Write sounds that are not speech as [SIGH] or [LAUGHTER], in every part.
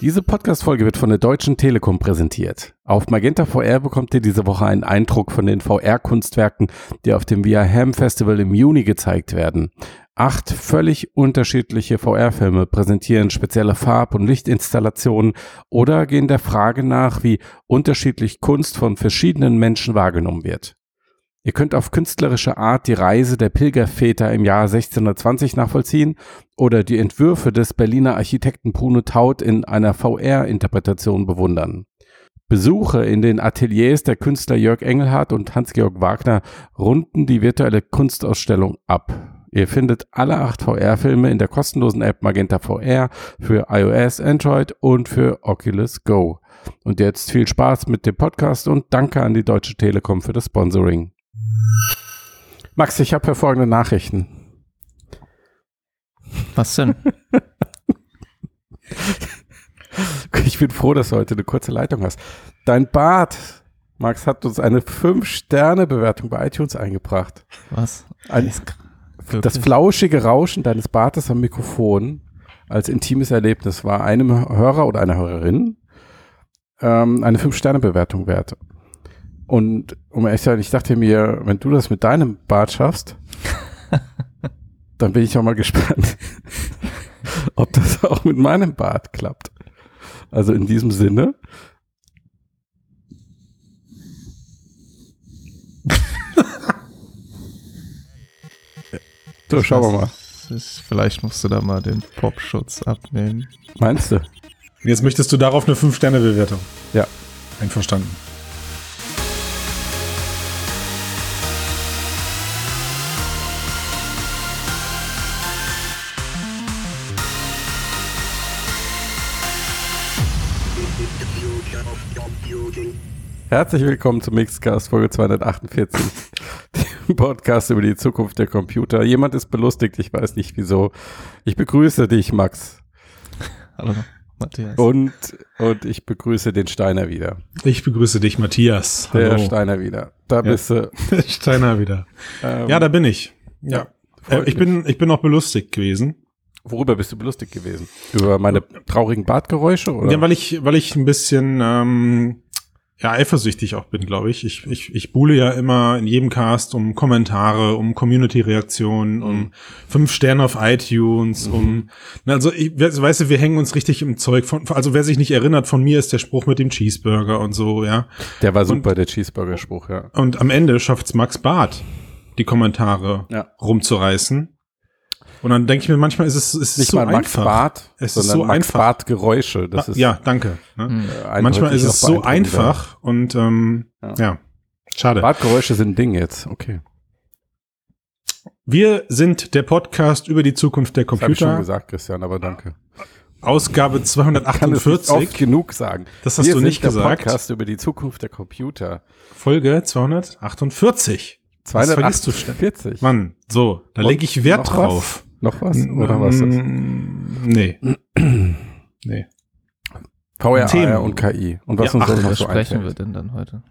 Diese Podcast-Folge wird von der Deutschen Telekom präsentiert. Auf Magenta VR bekommt ihr diese Woche einen Eindruck von den VR-Kunstwerken, die auf dem Via Ham Festival im Juni gezeigt werden. Acht völlig unterschiedliche VR-Filme präsentieren spezielle Farb- und Lichtinstallationen oder gehen der Frage nach, wie unterschiedlich Kunst von verschiedenen Menschen wahrgenommen wird. Ihr könnt auf künstlerische Art die Reise der Pilgerväter im Jahr 1620 nachvollziehen oder die Entwürfe des Berliner Architekten Bruno Taut in einer VR-Interpretation bewundern. Besuche in den Ateliers der Künstler Jörg Engelhardt und Hans-Georg Wagner runden die virtuelle Kunstausstellung ab. Ihr findet alle acht VR-Filme in der kostenlosen App Magenta VR für iOS, Android und für Oculus Go. Und jetzt viel Spaß mit dem Podcast und danke an die Deutsche Telekom für das Sponsoring. Max, ich habe hervorragende Nachrichten. Was denn? [LAUGHS] ich bin froh, dass du heute eine kurze Leitung hast. Dein Bart, Max, hat uns eine 5-Sterne-Bewertung bei iTunes eingebracht. Was? Ein, das flauschige Rauschen deines Bartes am Mikrofon als intimes Erlebnis war einem Hörer oder einer Hörerin ähm, eine 5-Sterne-Bewertung wert. Und um ehrlich zu sein, ich dachte mir, wenn du das mit deinem Bart schaffst, [LAUGHS] dann bin ich auch mal gespannt, [LAUGHS] ob das auch mit meinem Bart klappt. Also in diesem Sinne. [LAUGHS] so, schauen wir mal. Ist, vielleicht musst du da mal den Popschutz abnehmen. Meinst du? Jetzt möchtest du darauf eine 5-Sterne-Bewertung. Ja. Einverstanden. Herzlich willkommen zum Mixcast Folge 248, [LAUGHS] dem Podcast über die Zukunft der Computer. Jemand ist belustigt, ich weiß nicht wieso. Ich begrüße dich, Max. Hallo, Matthias. Und, und ich begrüße den Steiner wieder. Ich begrüße dich, Matthias. Der Hallo. Steiner wieder. Da Ja. bist du. [LAUGHS] Der Steiner wieder. Ähm, Ja, da bin ich. Ja. freut Äh, ich mich. bin, ich bin auch belustigt gewesen. Worüber bist du belustigt gewesen? Über meine traurigen Bartgeräusche? Oder? Ja, weil ich, weil ich ein bisschen, ähm, ja, eifersüchtig auch bin, glaube ich. ich. Ich ich buhle ja immer in jedem Cast um Kommentare, um Community-Reaktionen, um fünf Sterne auf iTunes, um, na, also, ich, we- weißt du, wir hängen uns richtig im Zeug von, also wer sich nicht erinnert, von mir ist der Spruch mit dem Cheeseburger und so, ja. Der war super, der Cheeseburger-Spruch, ja. Und am Ende schafft's Max Barth, die Kommentare Ja. rumzureißen. Und dann denke ich mir, manchmal ist es, es ist Nicht so mal Max einfach. Bart, Es ist so Max einfach. Bart Geräusche. Das ist ja, danke. Ne? Äh, Manchmal ist es so einfach und ähm, Ja. ja. schade. Bartgeräusche sind ein Ding jetzt, okay. Wir sind der Podcast über die Zukunft der Das habe ich schon Computer. gesagt, Christian, aber danke. Ausgabe Kann es nicht oft 248, genug sagen. Das hast Wir du nicht der gesagt. Podcast über die Zukunft der Computer. Folge 248. Was vergisst du 248. Mann, so, da lege ich Wert drauf. Noch was? Oder was? ist das? Mm, Nee. [CLEARS THROAT] nee. VR, Themen. AR und KI. Und was Ja, uns ach, noch Was so sprechen wir einfällt. denn dann heute?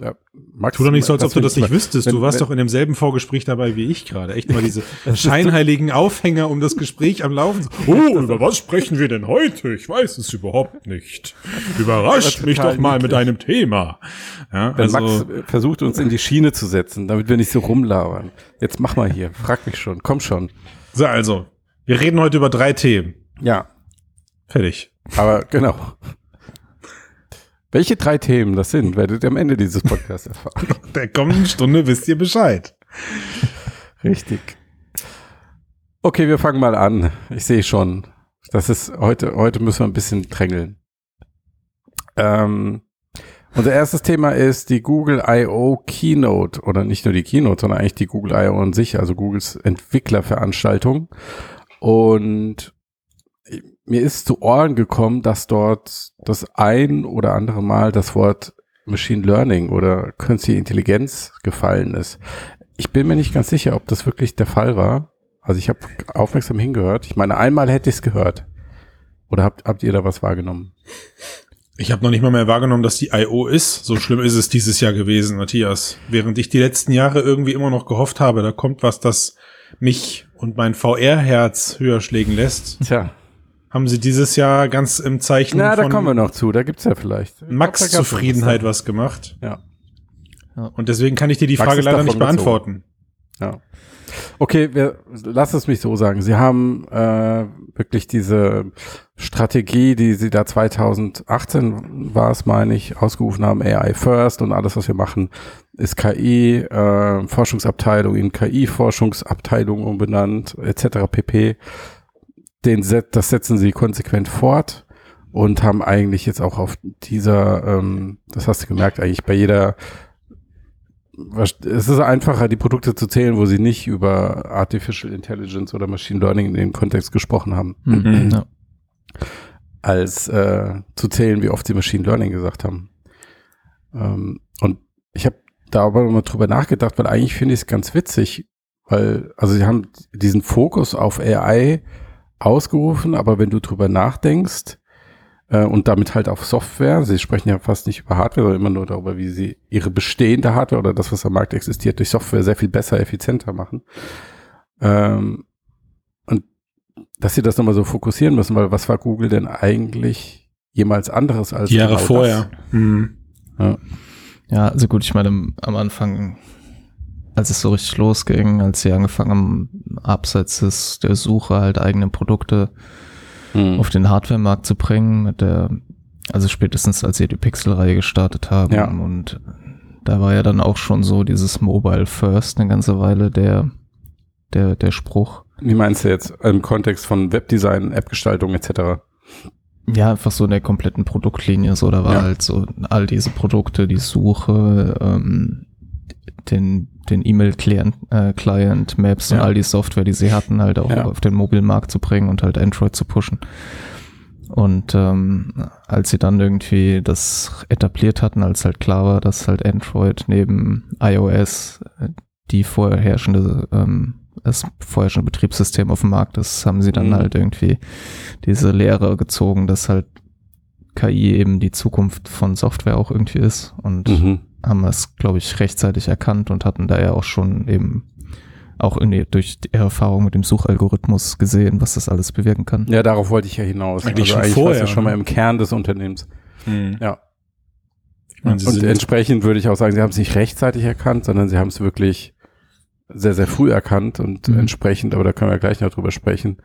Ja, Max, Tu doch nicht so, als ob du das nicht wüsstest. wenn- du warst wenn- doch in demselben Vorgespräch dabei wie ich gerade. Echt mal diese [LAUGHS] scheinheiligen Aufhänger, um das Gespräch am Laufen. Oh, [LAUGHS] über was sprechen wir denn heute? Ich weiß es überhaupt nicht. Überrascht mich doch mal mit einem Thema. Ja, Wenn also, Max versucht, uns in die Schiene zu setzen, damit wir nicht so rumlabern. Jetzt mach mal hier. Frag mich schon. Komm schon. So, also, wir reden heute über drei Themen. Ja, Fertig. aber genau. Welche drei Themen das sind, werdet ihr am Ende dieses Podcasts erfahren. [LAUGHS] Der kommenden Stunde wisst ihr Bescheid. Richtig. Okay, wir fangen mal an. Ich sehe schon. Das ist heute, heute müssen wir ein bisschen drängeln. Ähm, unser erstes Thema ist die Google I.O. Keynote oder nicht nur die Keynote, sondern eigentlich die Google I.O. an sich, also Googles Entwicklerveranstaltung. Und mir ist zu Ohren gekommen, dass dort das ein oder andere Mal das Wort Machine Learning oder Künstliche Intelligenz gefallen ist. Ich bin mir nicht ganz sicher, ob das wirklich der Fall war. Also ich habe aufmerksam hingehört. Ich meine, einmal hätte ich es gehört. Oder habt, habt ihr da was wahrgenommen? Ich habe noch nicht mal mehr wahrgenommen, dass die I.O. ist. So schlimm ist es dieses Jahr gewesen, Matthias. Während ich die letzten Jahre irgendwie immer noch gehofft habe, da kommt was, das mich und mein VR-Herz höher schlägen lässt. Tja, haben sie dieses Jahr ganz im Zeichen Na, da von kommen wir noch zu. Da gibt's ja vielleicht. Glaub, Max-Zufriedenheit noch was gemacht. Ja. Und deswegen kann ich dir die Max Frage leider nicht beantworten. Ja. Okay, wir, lass es mich so sagen. Sie haben äh, wirklich diese Strategie, die Sie da 2018 war es, meine ich, ausgerufen haben, AI First und alles, was wir machen, ist KI, äh, Forschungsabteilung in KI-Forschungsabteilung umbenannt, etc. pp. Den Set, das setzen Sie konsequent fort und haben eigentlich jetzt auch auf dieser, ähm, das hast du gemerkt, eigentlich bei jeder es ist einfacher, die Produkte zu zählen, wo sie nicht über Artificial Intelligence oder Machine Learning in dem Kontext gesprochen haben, Mhm. Ja. als äh, zu zählen, wie oft sie Machine Learning gesagt haben. Ähm, und ich habe da aber mal drüber nachgedacht, weil eigentlich finde ich es ganz witzig, weil, also sie haben diesen Fokus auf AI ausgerufen, aber wenn du drüber nachdenkst, äh, und damit halt auf Software. Sie sprechen ja fast nicht über Hardware, sondern immer nur darüber, wie sie ihre bestehende Hardware oder das, was am Markt existiert, durch Software sehr viel besser, effizienter machen. Ähm, und dass sie das nochmal so fokussieren müssen, weil was war Google denn eigentlich jemals anderes als Die Jahre genau vorher. Mhm. Das? Ja, also gut, ich meine, am Anfang, als es so richtig losging, als sie angefangen haben, abseits des, der Suche halt eigene Produkte Hm. auf den Hardware-Markt zu bringen, mit der, also spätestens als sie die Pixel-Reihe gestartet haben Ja. und da war ja dann auch schon so dieses Mobile First eine ganze Weile der, der, der Spruch. Wie meinst du jetzt im Kontext von Webdesign, Appgestaltung etc.? Ja, einfach so in der kompletten Produktlinie. So, da war Ja. halt so all diese Produkte, die Suche, ähm, den, den E-Mail-Client, äh, Client, Maps und Ja. all die Software, die sie hatten, halt auch Ja. auf den Mobilmarkt zu bringen und halt Android zu pushen. Und ähm, als sie dann irgendwie das etabliert hatten, als halt klar war, dass halt Android neben iOS äh, die vorherrschende ähm, das vorherrschende Betriebssystem auf dem Markt ist, haben sie dann Mhm. halt irgendwie diese Lehre gezogen, dass halt KI eben die Zukunft von Software auch irgendwie ist und Mhm. Haben das, glaube ich, rechtzeitig erkannt und hatten da ja auch schon eben auch in, durch die Erfahrung mit dem Suchalgorithmus gesehen, was das alles bewirken kann. Ja, darauf wollte ich ja hinaus. Eigentlich schon war's vorher, ja schon ne? mal im Kern des Unternehmens. Mhm. Ja. Ich meine, Und entsprechend würde ich auch sagen, sie haben es nicht rechtzeitig erkannt, sondern sie haben es wirklich sehr, sehr früh erkannt und Mhm. entsprechend, aber da können wir gleich noch drüber sprechen,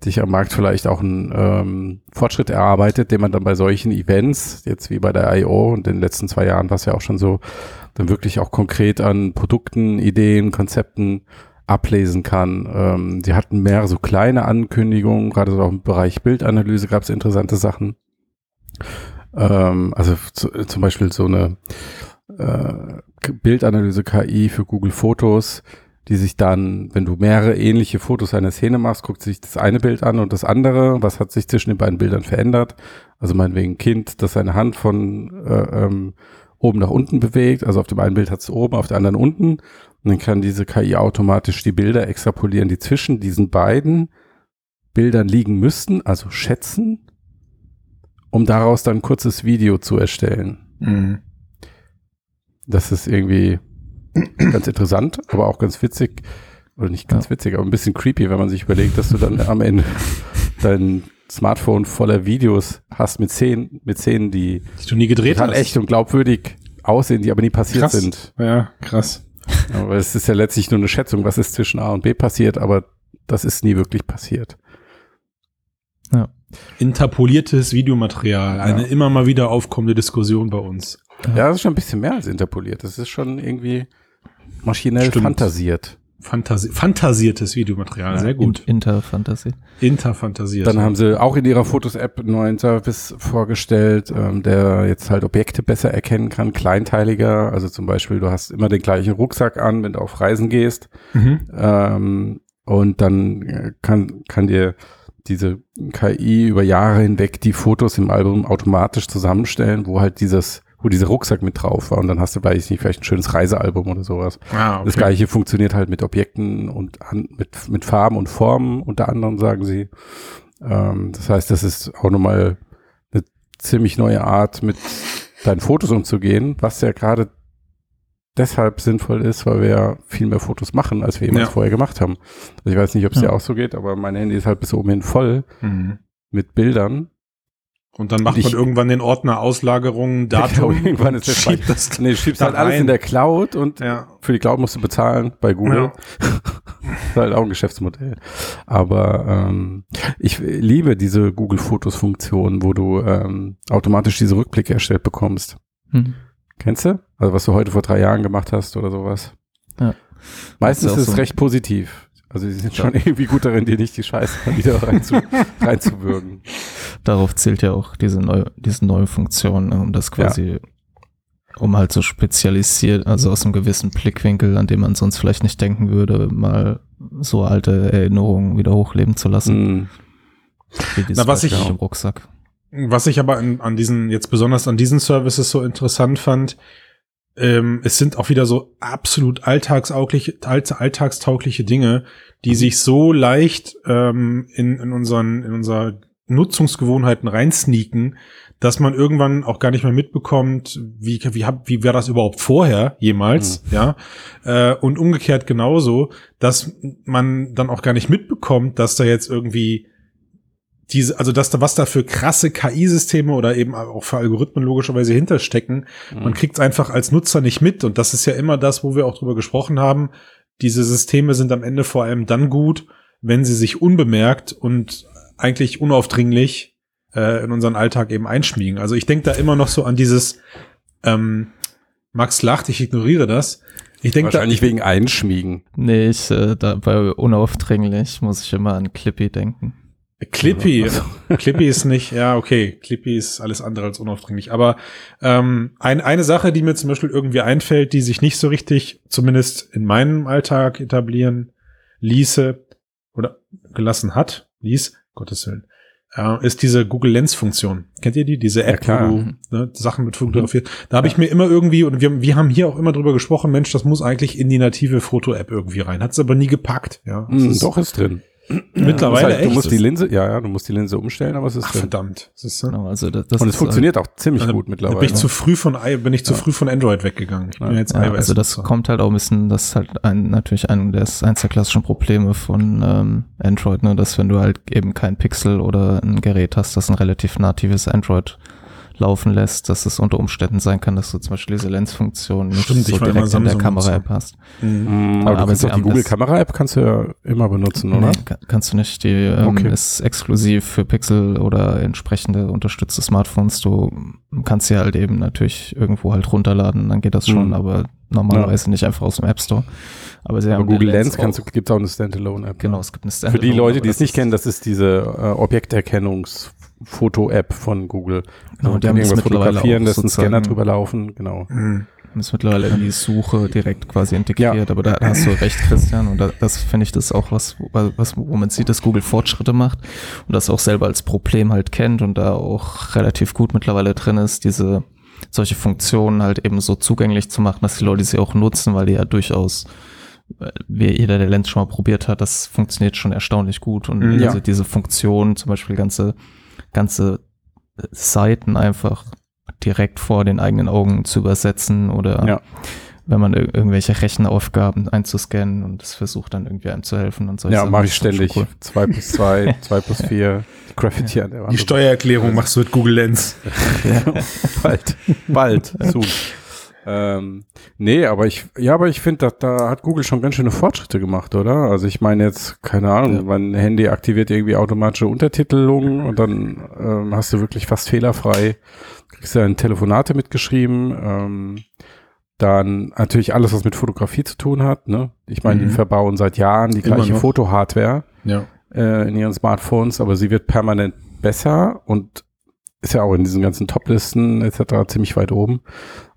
sich am Markt vielleicht auch einen ähm, Fortschritt erarbeitet, den man dann bei solchen Events, jetzt wie bei der I.O. und in den letzten zwei Jahren war es ja auch schon so, dann wirklich auch konkret an Produkten, Ideen, Konzepten ablesen kann. Ähm, sie hatten mehrere so kleine Ankündigungen, gerade so auch im Bereich Bildanalyse gab es interessante Sachen. Ähm, also zu, zum Beispiel so eine äh, K- Bildanalyse-KI für Google Fotos, die sich dann, wenn du mehrere ähnliche Fotos einer Szene machst, guckt sich das eine Bild an und das andere, was hat sich zwischen den beiden Bildern verändert. Also meinetwegen ein Kind, das seine Hand von äh, ähm, oben nach unten bewegt, also auf dem einen Bild hat es oben, auf der anderen unten. Und dann kann diese KI automatisch die Bilder extrapolieren, die zwischen diesen beiden Bildern liegen müssten, also schätzen, um daraus dann ein kurzes Video zu erstellen. Mhm. Das ist irgendwie ganz interessant, aber auch ganz witzig. Oder nicht ganz witzig, aber ein bisschen creepy, wenn man sich überlegt, dass du dann am Ende dein Smartphone voller Videos hast mit Szenen, mit Szenen, die Die du nie gedreht total hast. echt und glaubwürdig aussehen, die aber nie passiert Krass. sind. Ja, krass. Aber es ist ja letztlich nur eine Schätzung, was ist zwischen A und B passiert, aber das ist nie wirklich passiert. Interpoliertes Videomaterial. Eine immer mal wieder aufkommende Diskussion bei uns. Ja, das ist schon ein bisschen mehr als interpoliert. Das ist schon irgendwie maschinell Stimmt. fantasiert. Fantasi fantasiertes Videomaterial. Sehr gut. In Interfantasie. Interfantasiert. Dann haben sie auch in ihrer Fotos-App einen neuen Service vorgestellt, ähm, der jetzt halt Objekte besser erkennen kann, kleinteiliger. Also zum Beispiel, du hast immer den gleichen Rucksack an, wenn du auf Reisen gehst. mhm. Ähm, und dann äh, kann, kann dir diese KI über Jahre hinweg die Fotos im Album automatisch zusammenstellen, wo halt dieses, wo dieser Rucksack mit drauf war. Und dann hast du, weiß ich nicht, vielleicht ein schönes Reisealbum oder sowas. ah, okay. Das gleiche funktioniert halt mit Objekten und an, mit, mit Farben und Formen, unter anderem sagen sie. Ähm, das heißt, das ist auch nochmal eine ziemlich neue Art, mit deinen Fotos umzugehen, was ja gerade deshalb sinnvoll ist, weil wir ja viel mehr Fotos machen, als wir jemals Ja. vorher gemacht haben. Also ich weiß nicht, ob es Ja. dir auch so geht, aber mein Handy ist halt bis oben hin voll. Mhm. mit Bildern. Und dann macht Und ich- man irgendwann den Ordner Auslagerung, [LAUGHS] Datum. Irgendwann ist der schiebt Speicher- das. Nee, du schiebst da halt alles rein. in der Cloud und Ja. für die Cloud musst du bezahlen bei Google. Ja. [LAUGHS] ist halt auch ein Geschäftsmodell. Aber ähm, ich liebe diese Google Fotos Funktion, wo du ähm, automatisch diese Rückblicke erstellt bekommst. Hm. Kennst du? Also was du heute vor drei Jahren gemacht hast oder sowas. Ja. Meistens Ist ist auch es so. recht positiv. Also sie sind Ja. schon [LAUGHS] irgendwie gut darin, dir nicht die Scheiße wieder reinzu, [LAUGHS] reinzuwürgen. Darauf zählt ja auch diese neue, diese neue Funktion, ne, um das quasi, um halt so spezialisiert, also aus einem gewissen Blickwinkel, an dem man sonst vielleicht nicht denken würde, mal so alte Erinnerungen wieder hochleben zu lassen. Mhm. Na, was Beispiel ich- Rucksack. Was ich aber an, an diesen, jetzt besonders an diesen Services so interessant fand, ähm, es sind auch wieder so absolut alltagstaugliche, alt- alltagstaugliche Dinge, die sich so leicht ähm, in, in unseren, in unser Nutzungsgewohnheiten reinsneaken, dass man irgendwann auch gar nicht mehr mitbekommt, wie, wie, hab, wie war das überhaupt vorher jemals, ja. Äh, und umgekehrt genauso, dass man dann auch gar nicht mitbekommt, dass da jetzt irgendwie diese, also dass da was da für krasse KI-Systeme oder eben auch für Algorithmen logischerweise hinterstecken. Man kriegt es einfach als Nutzer nicht mit. Und das ist ja immer das, wo wir auch drüber gesprochen haben. Diese Systeme sind am Ende vor allem dann gut, wenn sie sich unbemerkt und eigentlich unaufdringlich äh, in unseren Alltag eben einschmiegen. Also ich denke da immer noch so an dieses, ähm, Max lacht, ich ignoriere das. Ich denke da, Wahrscheinlich wegen Einschmiegen. Nee, ich, äh, da bei unaufdringlich muss ich immer an Clippy denken. Clippy. Clippy [LAUGHS] ist nicht, ja, okay. Clippy ist alles andere als unaufdringlich. Aber ähm, ein, eine Sache, die mir zum Beispiel irgendwie einfällt, die sich nicht so richtig, zumindest in meinem Alltag etablieren ließe oder gelassen hat, ließ, Gottes Willen, äh, ist diese Google Lens Funktion. Kennt ihr die? Diese App, klar. wo du ne, Sachen mit fotografiert. Da habe ich mir immer irgendwie, und wir, wir haben hier auch immer drüber gesprochen, Mensch, das muss eigentlich in die native Foto-App irgendwie rein. Hat es aber nie gepackt. Ja, Mhm, ist doch ist drin. Mittlerweile Du musst, halt, du musst die Linse, ja, ja, du musst die Linse umstellen, aber es ist Ach, drin. verdammt. Das ist, ne? Genau, also das, das Und es ist, funktioniert auch ziemlich Also, gut mittlerweile. bin ich zu früh von I- bin ich zu früh von Android weggegangen. Ich bin Ja. jetzt Ja, iOS. also das Nutzer. kommt halt auch ein bisschen, das ist halt ein, natürlich ein, das eins der klassischen Probleme von ähm, Android, ne, dass wenn du halt eben kein Pixel oder ein Gerät hast, das ein relativ natives Android laufen lässt, dass es unter Umständen sein kann, dass du zum Beispiel diese Lens-Funktion nicht Stimmt, so direkt in der. Kamera-App hast. Mhm. Mhm, aber, Aber die haben Google das- Kamera App kannst du ja immer benutzen, oder? Nee, ka- kannst du nicht. Die ähm, Okay. ist exklusiv für Pixel oder entsprechende unterstützte Smartphones. Du kannst sie halt eben natürlich irgendwo halt runterladen, dann geht das schon, Mhm. aber normalerweise nicht einfach aus dem App Store. Aber sie Aber haben Google eine Lens kannst du, gibt es auch eine Standalone App. Genau, es gibt eine Für die Leute, die es nicht kennen, das ist diese äh, Objekterkennungs-Foto-App von Google. Genau, Also die haben irgendwas mittlerweile fotografieren, lässt einen Scanner drüber laufen, genau. Mhm. es mittlerweile in die Suche direkt quasi integriert, aber da hast du recht, Christian, und da, das finde ich das auch was, was, wo man sieht, dass Google Fortschritte macht und das auch selber als Problem halt kennt und da auch relativ gut mittlerweile drin ist, diese solche Funktionen halt eben so zugänglich zu machen, dass die Leute sie auch nutzen, weil die ja durchaus äh, wie jeder, der Lens schon mal probiert hat, das funktioniert schon erstaunlich gut und Mhm. also diese Funktion, zum Beispiel ganze, ganze äh, Seiten einfach direkt vor den eigenen Augen zu übersetzen oder Ja. wenn man ir irgendwelche Rechenaufgaben einzuscannen und es versucht dann irgendwie einem zu helfen und so. Ja, mache ich ständig. 2 plus 2, 2 [LAUGHS] plus 4, Graffiti an der Wand. Die Steuererklärung machst du mit Google Lens. [LAUGHS] bald, bald, soon. Ähm, nee, aber ich, ja, aber ich finde, da, hat Google schon ganz schöne Fortschritte gemacht, oder? Also ich meine jetzt, keine Ahnung, Ja. mein Handy aktiviert irgendwie automatische Untertitelung und dann ähm, hast du wirklich fast fehlerfrei, kriegst du dann Telefonate mitgeschrieben, ähm, dann natürlich alles, was mit Fotografie zu tun hat, ne? Ich meine, Mhm. die verbauen seit Jahren die Immer gleiche noch. Fotohardware Ja. äh, in ihren Smartphones, aber sie wird permanent besser und ist ja auch in diesen ganzen Toplisten etc. ziemlich weit oben.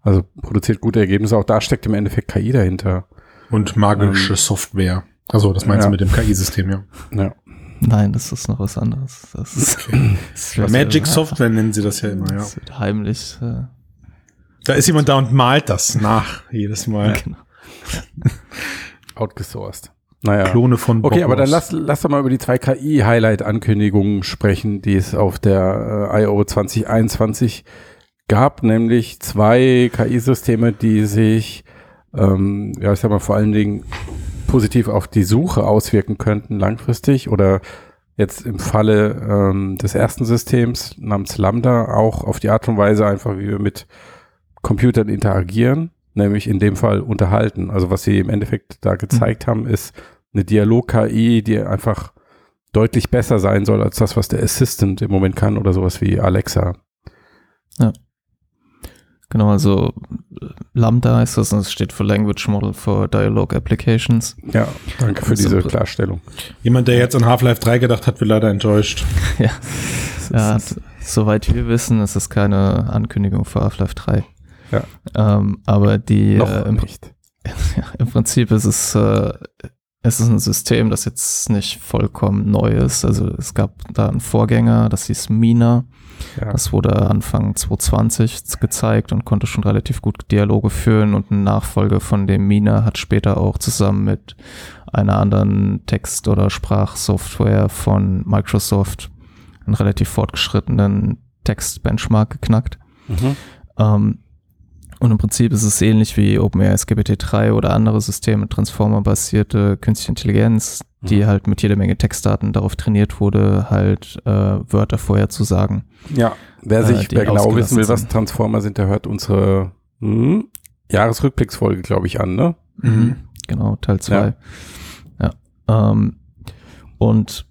Also produziert gute Ergebnisse. Auch da steckt im Endeffekt KI dahinter. Und magische Software. Also, das meinst Ja. du mit dem KI-System, ja. Ja. Nein, das ist noch was anderes. Das ist, [LAUGHS] das wird, Magic äh, Software nennen sie das ja immer, ja. Das wird heimlich. Äh, Da ist jemand da und malt das nach, jedes Mal. [LAUGHS] genau. [LAUGHS] Outgesourced. Naja. Klone von Okay, aber dann lass, lass doch mal über die zwei KI-Highlight-Ankündigungen sprechen, die es auf der äh, I.O. 2021 gab, nämlich zwei KI-Systeme, die sich, ähm, ja, ich sag mal, vor allen Dingen positiv auf die Suche auswirken könnten langfristig oder jetzt im Falle ähm, des ersten Systems namens Lambda auch auf die Art und Weise einfach, wie wir mit Computern interagieren, nämlich in dem Fall unterhalten. Also was sie im Endeffekt da gezeigt mhm. haben, ist eine Dialog-KI, die einfach deutlich besser sein soll als das, was der Assistant im Moment kann oder sowas wie Alexa. Ja. Genau, also Lambda heißt das und es steht für Language Model for Dialogue Applications. Ja, danke für diese Klarstellung. Jemand, der jetzt an Half-Life 3 gedacht hat, wird leider enttäuscht. [LAUGHS] ja, ja soweit wir wissen, ist es keine Ankündigung für Half-Life 3. Ja. Ähm, aber die Noch äh, im, nicht. [LAUGHS] Ja, im Prinzip ist es äh, es ist ein System, das jetzt nicht vollkommen neu ist. Also es gab da einen Vorgänger, das hieß Mina. Ja. Das wurde Anfang 2020 gezeigt und konnte schon relativ gut Dialoge führen und ein Nachfolger von dem Mina hat später auch zusammen mit einer anderen Text- oder Sprachsoftware von Microsoft einen relativ fortgeschrittenen Text-Benchmark geknackt. Mhm. Ähm, und im Prinzip ist es ähnlich wie OpenAI GPT-3 oder andere Systeme, Transformer-basierte künstliche Intelligenz, die mhm. halt mit jeder Menge Textdaten darauf trainiert wurde, halt äh, Wörter vorherzusagen. Ja, wer sich, äh, wer genau wissen will, was Transformer sind, der hört unsere hm, Jahresrückblicksfolge, glaube ich, an, ne? Mhm. Genau, Teil 2. Ja. ja ähm, und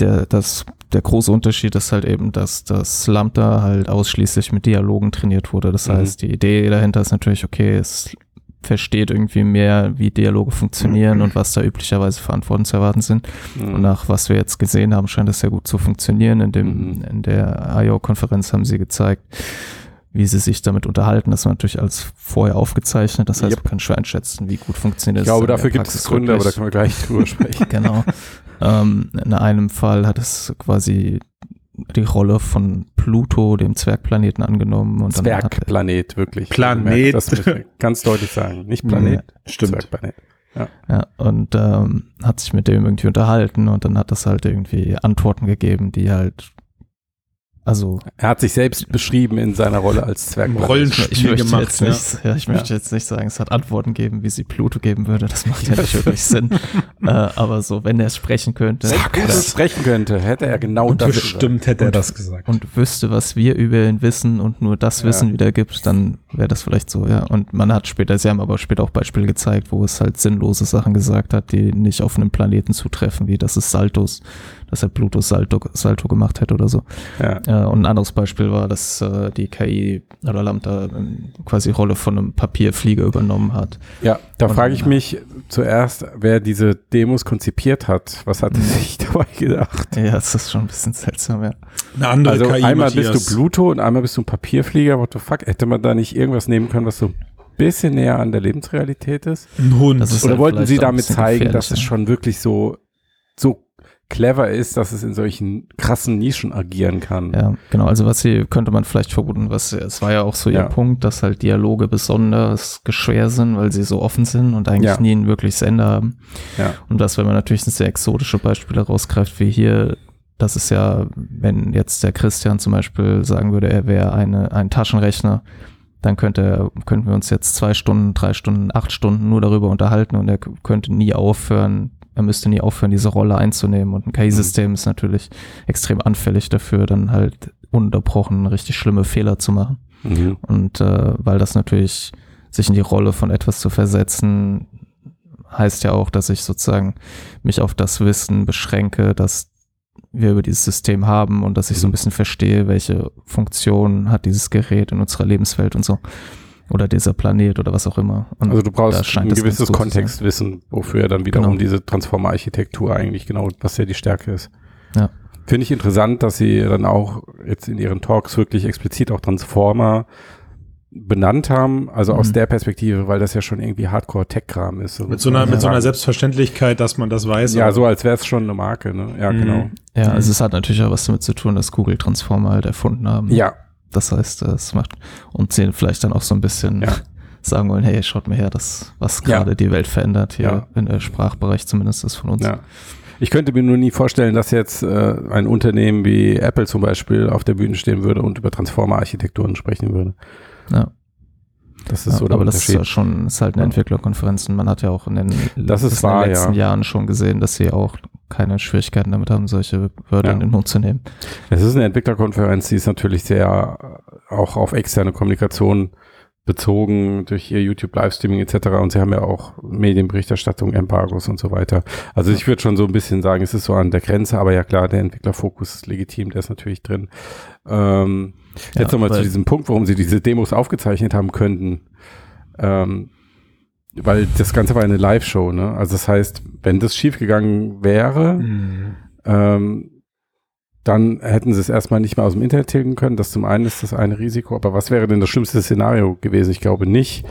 der, das der große Unterschied ist halt eben, dass das Lambda halt ausschließlich mit Dialogen trainiert wurde. Das mhm. heißt, die Idee dahinter ist natürlich, okay, es versteht irgendwie mehr, wie Dialoge funktionieren mhm. und was da üblicherweise für Antworten zu erwarten sind. Mhm. Und nach was wir jetzt gesehen haben, scheint das sehr gut zu funktionieren. In, dem, mhm. in der IO-Konferenz haben sie gezeigt, wie sie sich damit unterhalten. Das war natürlich alles vorher aufgezeichnet. Das heißt, yep. man kann schwer einschätzen, wie gut funktioniert das. Ich glaube, dafür gibt es Gründe, aber da können wir gleich drüber sprechen. [LAUGHS] genau. Ähm, in einem Fall hat es quasi die Rolle von Pluto, dem Zwergplaneten, angenommen. Und Zwergplanet, wirklich. Planet. Das muss ich ganz deutlich sagen. Nicht Planet, ja, stimmt. Zwergplanet. Ja. ja, und ähm, hat sich mit dem irgendwie unterhalten und dann hat das halt irgendwie Antworten gegeben, die halt also er hat sich selbst beschrieben in seiner Rolle als Zwerg. Rollenspiel ich möchte gemacht, jetzt nicht, ja. ja ich möchte jetzt nicht sagen, es hat Antworten geben, wie sie Pluto geben würde. Das macht ja [LAUGHS] nicht wirklich Sinn. äh, aber so, wenn er es sprechen könnte, Sag, wenn er es sprechen könnte, hätte er genau und das bestimmt hätte er das gesagt und wüsste, was wir über ihn wissen und nur das ja. Wissen wiedergibt, dann wäre das vielleicht so. Ja, und man hat später, sie haben aber später auch Beispiele gezeigt, wo es halt sinnlose Sachen gesagt hat, die nicht auf einem Planeten zutreffen, wie das ist Saltos dass er Pluto Salto, Salto gemacht hätte oder so. Ja. Äh, und ein anderes Beispiel war, dass äh, die KI oder Lambda ähm, quasi Rolle von einem Papierflieger übernommen hat. Ja, da frage ich mich zuerst, wer diese Demos konzipiert hat. Was hat er sich [LAUGHS] dabei gedacht? Ja, das ist schon ein bisschen seltsam, ja. Eine andere also KI, einmal Matthias. bist du Pluto und einmal bist du ein Papierflieger. What the fuck? Hätte man da nicht irgendwas nehmen können, was so bisschen näher an der Lebensrealität ist? Ein Hund. Oder halt wollten sie damit zeigen, dass es schon wirklich so, so clever ist, dass es in solchen krassen Nischen agieren kann. Ja, genau. Also was hier könnte man vielleicht vermuten, was es war ja auch so ihr Punkt, dass halt Dialoge besonders schwer sind, weil sie so offen sind und eigentlich ja. nie ein wirkliches Ende haben. Ja. Und das, wenn man natürlich sehr exotische Beispiele rausgreift, wie hier, das ist ja, wenn jetzt der Christian zum Beispiel sagen würde, er wäre eine, ein Taschenrechner, dann könnte, könnten wir uns jetzt zwei Stunden, drei Stunden, acht Stunden nur darüber unterhalten und er könnte nie aufhören, er müsste nie aufhören, diese Rolle einzunehmen. Und ein KI-System mhm. ist natürlich extrem anfällig dafür, dann halt unterbrochen richtig schlimme Fehler zu machen. Mhm. Und äh, weil das natürlich sich in die Rolle von etwas zu versetzen, heißt ja auch, dass ich sozusagen mich auf das Wissen beschränke, dass wir über dieses System haben und dass ich so ein mhm. bisschen verstehe, welche Funktion hat dieses Gerät in unserer Lebenswelt und so oder dieser Planet oder was auch immer. Und also du brauchst ein gewisses Kontextwissen, wofür dann wiederum genau. diese Transformer-Architektur eigentlich genau, was ja die Stärke ist. Ja. Finde ich interessant, dass sie dann auch jetzt in ihren Talks wirklich explizit auch Transformer benannt haben, also mhm. aus der Perspektive, weil das ja schon irgendwie Hardcore-Tech-Kram ist. So mit so einer, mit so einer Selbstverständlichkeit, dass man das weiß. Ja, so als wäre es schon eine Marke, ne? Ja, mhm. genau. Ja, also es hat natürlich auch was damit zu tun, dass Google Transformer halt erfunden haben. Ja, das heißt, es macht und zehn vielleicht dann auch so ein bisschen ja. sagen wollen, hey, schaut mal her, das, was gerade ja. die Welt verändert hier, ja. in der Sprachbereich zumindest ist von uns. Ja. Ich könnte mir nur nie vorstellen, dass jetzt äh, ein Unternehmen wie Apple zum Beispiel auf der Bühne stehen würde und über Transformer-Architekturen sprechen würde. Ja. Das ist so der aber das ist ja schon, ist halt eine Entwicklerkonferenz und man hat ja auch in den, das ist in wahr, den letzten Jahren schon gesehen, dass sie auch keine Schwierigkeiten damit haben, solche Wörter Ja. in den Mund zu nehmen. Es ist eine Entwicklerkonferenz, die ist natürlich sehr auch auf externe Kommunikation bezogen durch ihr YouTube Livestreaming etc. Und sie haben ja auch Medienberichterstattung, Embargos und so weiter. Also ich würde schon so ein bisschen sagen, es ist so an der Grenze, aber ja klar, der Entwicklerfokus ist legitim, der ist natürlich drin. Ähm, Ja, jetzt nochmal zu diesem Punkt, warum sie diese Demos aufgezeichnet haben könnten. Ähm, weil das Ganze war eine Live-Show, ne? Also das heißt, wenn das schiefgegangen wäre, Mhm. ähm, dann hätten sie es erstmal nicht mehr aus dem Internet tilgen können. Das zum einen ist das eine Risiko. Aber was wäre denn das schlimmste Szenario gewesen? Ich glaube nicht,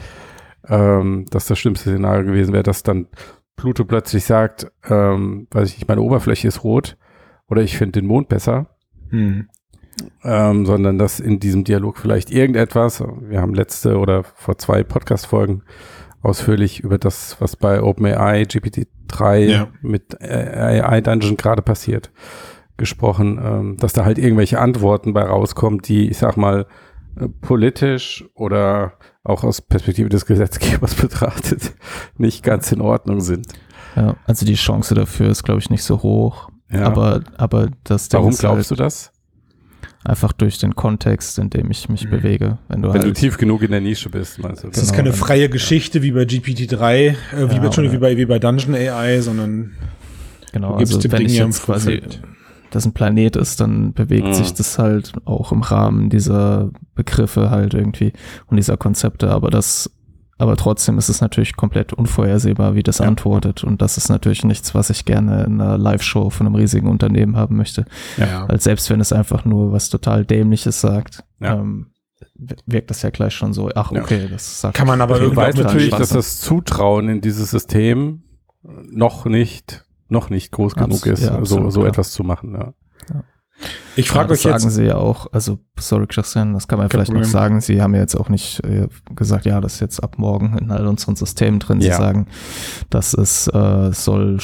ähm, dass das schlimmste Szenario gewesen wäre, dass dann Pluto plötzlich sagt, ähm, weiß ich nicht, meine Oberfläche ist rot oder ich finde den Mond besser. Mhm. Ähm, sondern dass in diesem Dialog vielleicht irgendetwas, wir haben letzte oder vor zwei Podcast-Folgen ausführlich über das, was bei OpenAI GPT-3 Ja. mit AI Dungeon gerade passiert, gesprochen, ähm, dass da halt irgendwelche Antworten bei rauskommen, die, ich sag mal, äh, politisch oder auch aus Perspektive des Gesetzgebers [LAUGHS] betrachtet nicht ganz in Ordnung sind. Ja, also die Chance dafür ist, glaube ich, nicht so hoch. Ja. Aber, aber das Warum glaubst halt du das? Einfach durch den Kontext, in dem ich mich Mhm. bewege. Wenn du Wenn du halt, tief genug in der Nische bist, meinst du? Das ist Genau, keine dann- freie Geschichte wie bei GPT-3, äh, wie, Ja, bei, wie, bei, wie bei Dungeon AI, sondern genau, du gibst also dem wenn Ding ich ja jetzt quasi, Vorfeld. das ein Planet ist, dann bewegt Mhm. sich das halt auch im Rahmen dieser Begriffe halt irgendwie und dieser Konzepte, aber das aber trotzdem ist es natürlich komplett unvorhersehbar, wie das Ja. antwortet. Und das ist natürlich nichts, was ich gerne in einer Live-Show von einem riesigen Unternehmen haben möchte. ja. Weil selbst wenn es einfach nur was total Dämliches sagt, Ja. ähm, wirkt das ja gleich schon so, ach Ja. okay, das sagt Kann man aber Ich irgendwie weiß natürlich, dass das Zutrauen in dieses System noch nicht, noch nicht groß Abs- genug ist, ja, so, absolut, so etwas zu machen. Ja. Ich frage das euch sagen jetzt, sie ja auch, also sorry Christian, das kann man vielleicht Problem. noch sagen. Sie haben ja jetzt auch nicht äh, gesagt, ja, das ist jetzt ab morgen in all unseren Systemen drin. Sie Ja. sagen, dass es äh, soll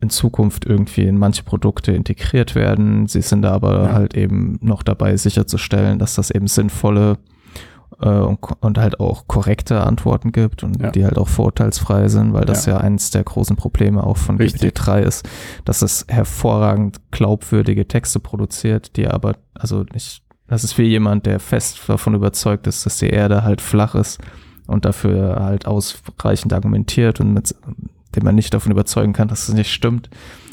in Zukunft irgendwie in manche Produkte integriert werden. Sie sind da aber Ja. halt eben noch dabei sicherzustellen, dass das eben sinnvolle äh, und, und halt auch korrekte Antworten gibt und Ja. die halt auch vorurteilsfrei sind, weil das Ja. ja, eins der großen Probleme auch von Richtig. GPT-3 ist, dass es hervorragend glaubwürdige Texte produziert, die aber, also nicht, das ist für jemand, der fest davon überzeugt ist, dass die Erde halt flach ist und dafür halt ausreichend argumentiert und mit dem man nicht davon überzeugen kann, dass es nicht stimmt.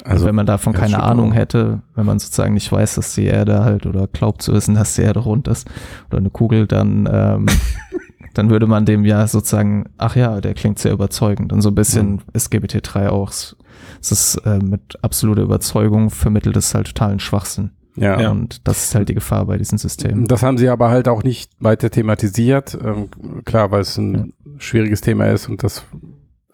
Also wenn man davon ja, keine Ahnung auch. hätte, wenn man sozusagen nicht weiß, dass die Erde halt oder glaubt zu wissen, dass die Erde rund ist oder eine Kugel, dann ähm, [LAUGHS] dann würde man dem ja sozusagen, ach ja, der klingt sehr überzeugend. Und so ein bisschen Mhm. ist GPT-3 auch. Es ist äh, mit absoluter Überzeugung vermittelt es halt totalen Schwachsinn. ja. Ja. Und das ist halt die Gefahr bei diesen Systemen. Das haben sie aber halt auch nicht weiter thematisiert. Ähm, klar, weil es ein schwieriges Thema ist und das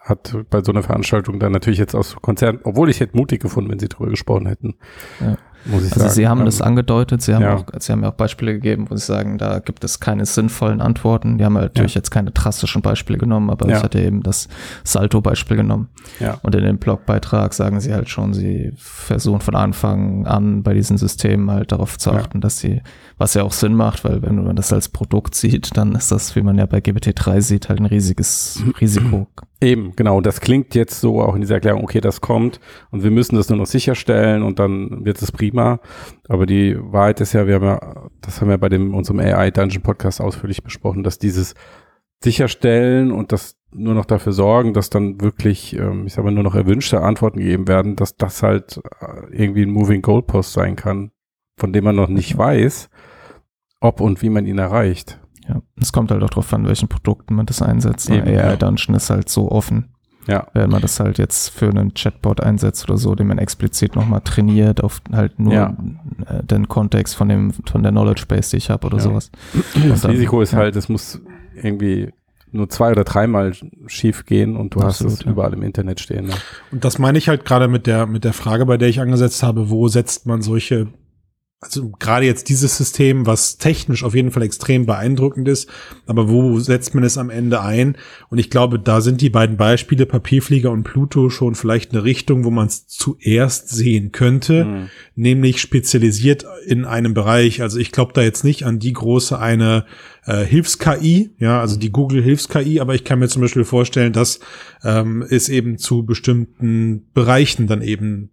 hat bei so einer Veranstaltung dann natürlich jetzt aus Konzernen, obwohl ich hätte mutig gefunden, wenn sie drüber gesprochen hätten. Ja. Muss ich Also sagen. Sie haben Ähm, das angedeutet, Sie haben, ja. auch, Sie haben ja auch Beispiele gegeben, wo Sie sagen, da gibt es keine sinnvollen Antworten. Die haben natürlich jetzt keine drastischen Beispiele genommen, aber Ja. ich hatte eben das Salto-Beispiel genommen. Ja. Und in dem Blogbeitrag sagen Sie halt schon, Sie versuchen von Anfang an bei diesen Systemen halt darauf zu Ja. achten, dass sie, was ja auch Sinn macht, weil wenn man das als Produkt sieht, dann ist das, wie man ja bei GPT-3 sieht, halt ein riesiges [CLEARS THROAT] Risiko. Eben, genau. Das klingt jetzt so auch in dieser Erklärung, okay, das kommt und wir müssen das nur noch sicherstellen und dann wird es prima. Aber die Wahrheit ist ja, wir haben ja, das haben wir bei dem, unserem AI Dungeon Podcast ausführlich besprochen, dass dieses Sicherstellen und das nur noch dafür sorgen, dass dann wirklich, ähm, ich sag mal, nur noch erwünschte Antworten gegeben werden, dass das halt äh, irgendwie ein Moving Goalpost sein kann, von dem man noch nicht weiß, ob und wie man ihn erreicht. Ja, es kommt halt auch drauf an, welchen Produkten man das einsetzt. Eben, AI ja. Dungeon ist halt so offen. Ja. Wenn man das halt jetzt für einen Chatbot einsetzt oder so, den man explizit nochmal trainiert auf halt nur Ja. äh, den Kontext von dem, von der Knowledge Base, die ich habe oder Ja. sowas. Das dann- Risiko ist ja. halt, es muss irgendwie nur zwei oder dreimal schief gehen und du hast Absolut, es ja. überall im Internet stehen. Ne? Und das meine ich halt gerade mit der, mit der Frage, bei der ich angesetzt habe, wo setzt man solche, also gerade jetzt dieses System, was technisch auf jeden Fall extrem beeindruckend ist, aber wo setzt man es am Ende ein? Und ich glaube, da sind die beiden Beispiele, Papierflieger und Pluto, schon vielleicht eine Richtung, wo man es zuerst sehen könnte, Mhm. nämlich spezialisiert in einem Bereich. Also ich glaube da jetzt nicht an die große eine äh, Hilfs-KI, ja, also die Google Hilfs-KI, aber ich kann mir zum Beispiel vorstellen, dass ähm, es eben zu bestimmten Bereichen dann eben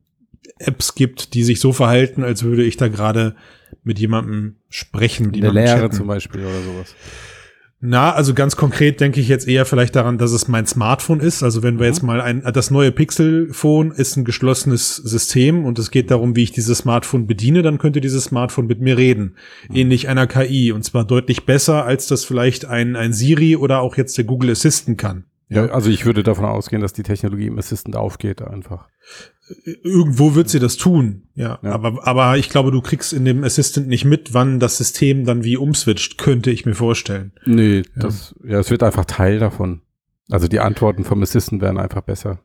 Apps gibt, die sich so verhalten, als würde ich da gerade mit jemandem sprechen. Mit In der Lehre chatten. zum Beispiel oder sowas. Na, also ganz konkret denke ich jetzt eher vielleicht daran, dass es mein Smartphone ist. Also wenn wir jetzt mal ein, das neue Pixel-Phone ist ein geschlossenes System und es geht darum, wie ich dieses Smartphone bediene, dann könnte dieses Smartphone mit mir reden. Ähnlich einer KI und zwar deutlich besser, als das vielleicht ein, ein Siri oder auch jetzt der Google Assistant kann. Ja, also ich würde davon ausgehen, dass die Technologie im Assistant aufgeht einfach. Irgendwo wird sie das tun, ja. Ja. Aber, aber ich glaube, du kriegst in dem Assistant nicht mit, wann das System dann wie umswitcht, könnte ich mir vorstellen. Nee, das, ja, es wird einfach Teil davon. Also die Antworten vom Assistant wären einfach besser.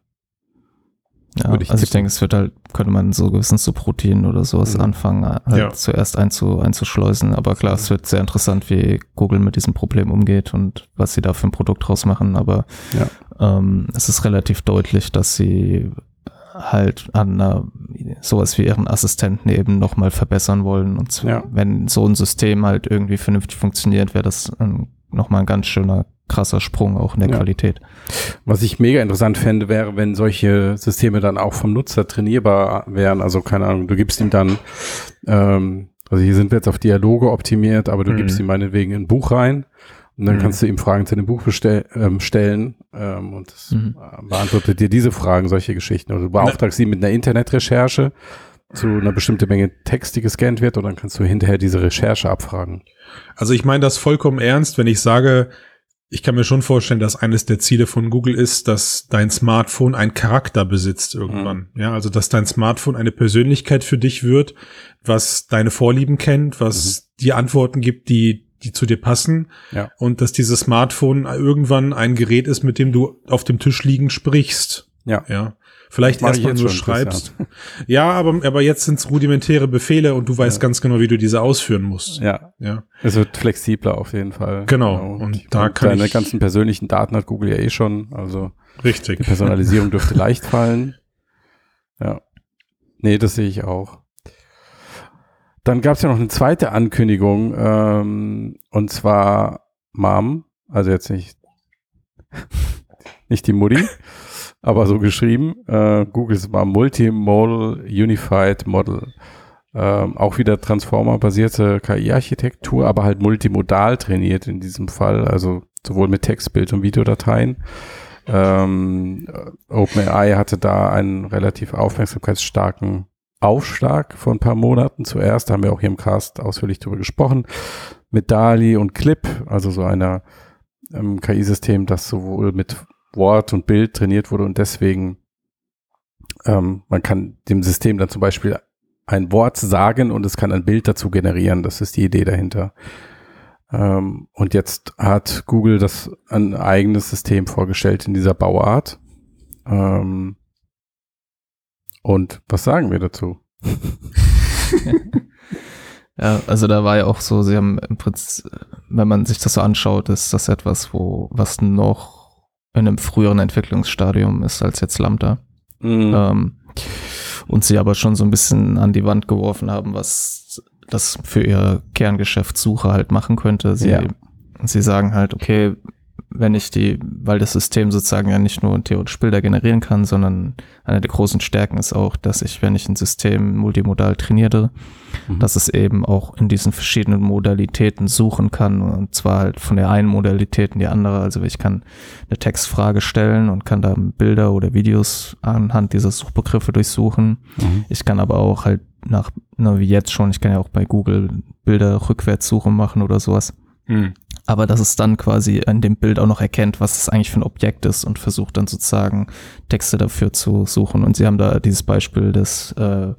Ja, Würde ich also ich denke, es wird halt, könnte man so gewissen Subroutinen oder sowas Mhm. anfangen, halt Ja. zuerst einzu, einzuschleusen. Aber klar, es wird sehr interessant, wie Google mit diesem Problem umgeht und was sie da für ein Produkt draus machen. Aber ähm, es ist relativ deutlich, dass sie halt an einer, sowas wie ihren Assistenten eben nochmal verbessern wollen. Und zwar, Ja. wenn so ein System halt irgendwie vernünftig funktioniert, wäre das ein, nochmal ein ganz schöner, krasser Sprung auch in der Ja. Qualität. Was ich mega interessant fände, wäre, wenn solche Systeme dann auch vom Nutzer trainierbar wären. Also keine Ahnung, du gibst ihm dann, ähm, also hier sind wir jetzt auf Dialoge optimiert, aber du Mhm. gibst ihm meinetwegen ein Buch rein und dann Mhm. kannst du ihm Fragen zu dem Buch ähm, stellen ähm, und das Mhm. äh, beantwortet dir diese Fragen, solche Geschichten. Oder du beauftragst ihn mit einer Internetrecherche zu einer bestimmten Menge Text, die gescannt wird und dann kannst du hinterher diese Recherche abfragen. Also ich meine das vollkommen ernst, wenn ich sage, ich kann mir schon vorstellen, dass eines der Ziele von Google ist, dass dein Smartphone einen Charakter besitzt irgendwann. Ja, also dass dein Smartphone eine Persönlichkeit für dich wird, was deine Vorlieben kennt, was dir Antworten gibt, die die zu dir passen Ja. und dass dieses Smartphone irgendwann ein Gerät ist, mit dem du auf dem Tisch liegend sprichst. Ja. Ja. Vielleicht erstmal nur schreibst. Ja, aber, aber jetzt sind es rudimentäre Befehle und du weißt Ja. ganz genau, wie du diese ausführen musst. Ja, Ja. Es wird flexibler auf jeden Fall. Genau. Und da kann deine ich- ganzen persönlichen Daten hat Google ja eh schon. Also Richtig. die Personalisierung dürfte [LAUGHS] leicht fallen. Ja. Nee, das sehe ich auch. Dann gab es ja noch eine zweite Ankündigung, ähm, und zwar Mom, also jetzt nicht, nicht die Mutti, aber so geschrieben. Äh, Googles war Multimodal Unified Model. Ähm, auch wieder Transformer-basierte KI-Architektur, aber halt multimodal trainiert in diesem Fall, also sowohl mit Text, Bild und Videodateien. Ähm, OpenAI hatte da einen relativ aufmerksamkeitsstarken Aufschlag vor ein paar Monaten zuerst, haben wir auch hier im Cast ausführlich drüber gesprochen, mit DALI und Clip, also so einer ähm, KI-System, das sowohl mit Wort und Bild trainiert wurde und deswegen ähm, man kann dem System dann zum Beispiel ein Wort sagen und es kann ein Bild dazu generieren. Das ist die Idee dahinter. Ähm, und jetzt hat Google das ein eigenes System vorgestellt in dieser Bauart. Ähm, und was sagen wir dazu? [LAUGHS] Ja, also da war ja auch so, sie haben im Prinzip, wenn man sich das so anschaut, ist das etwas, wo, was noch in einem früheren Entwicklungsstadium ist als jetzt Lambda. Mhm. Ähm, und sie aber schon so ein bisschen an die Wand geworfen haben, was das für ihr Kerngeschäft Suche halt machen könnte. Sie, Ja. sie sagen halt, okay, wenn ich die, weil das System sozusagen ja nicht nur theoretisch Bilder generieren kann, sondern eine der großen Stärken ist auch, dass ich, wenn ich ein System multimodal trainiere, Mhm. dass es eben auch in diesen verschiedenen Modalitäten suchen kann und zwar halt von der einen Modalität in die andere. Also ich kann eine Textfrage stellen und kann da Bilder oder Videos anhand dieser Suchbegriffe durchsuchen. Mhm. Ich kann aber auch halt nach, na, wie jetzt schon, ich kann ja auch bei Google Bilder Rückwärtssuche machen oder sowas. Hm. Aber dass es dann quasi in dem Bild auch noch erkennt, was es eigentlich für ein Objekt ist und versucht dann sozusagen Texte dafür zu suchen. Und sie haben da dieses Beispiel des äh,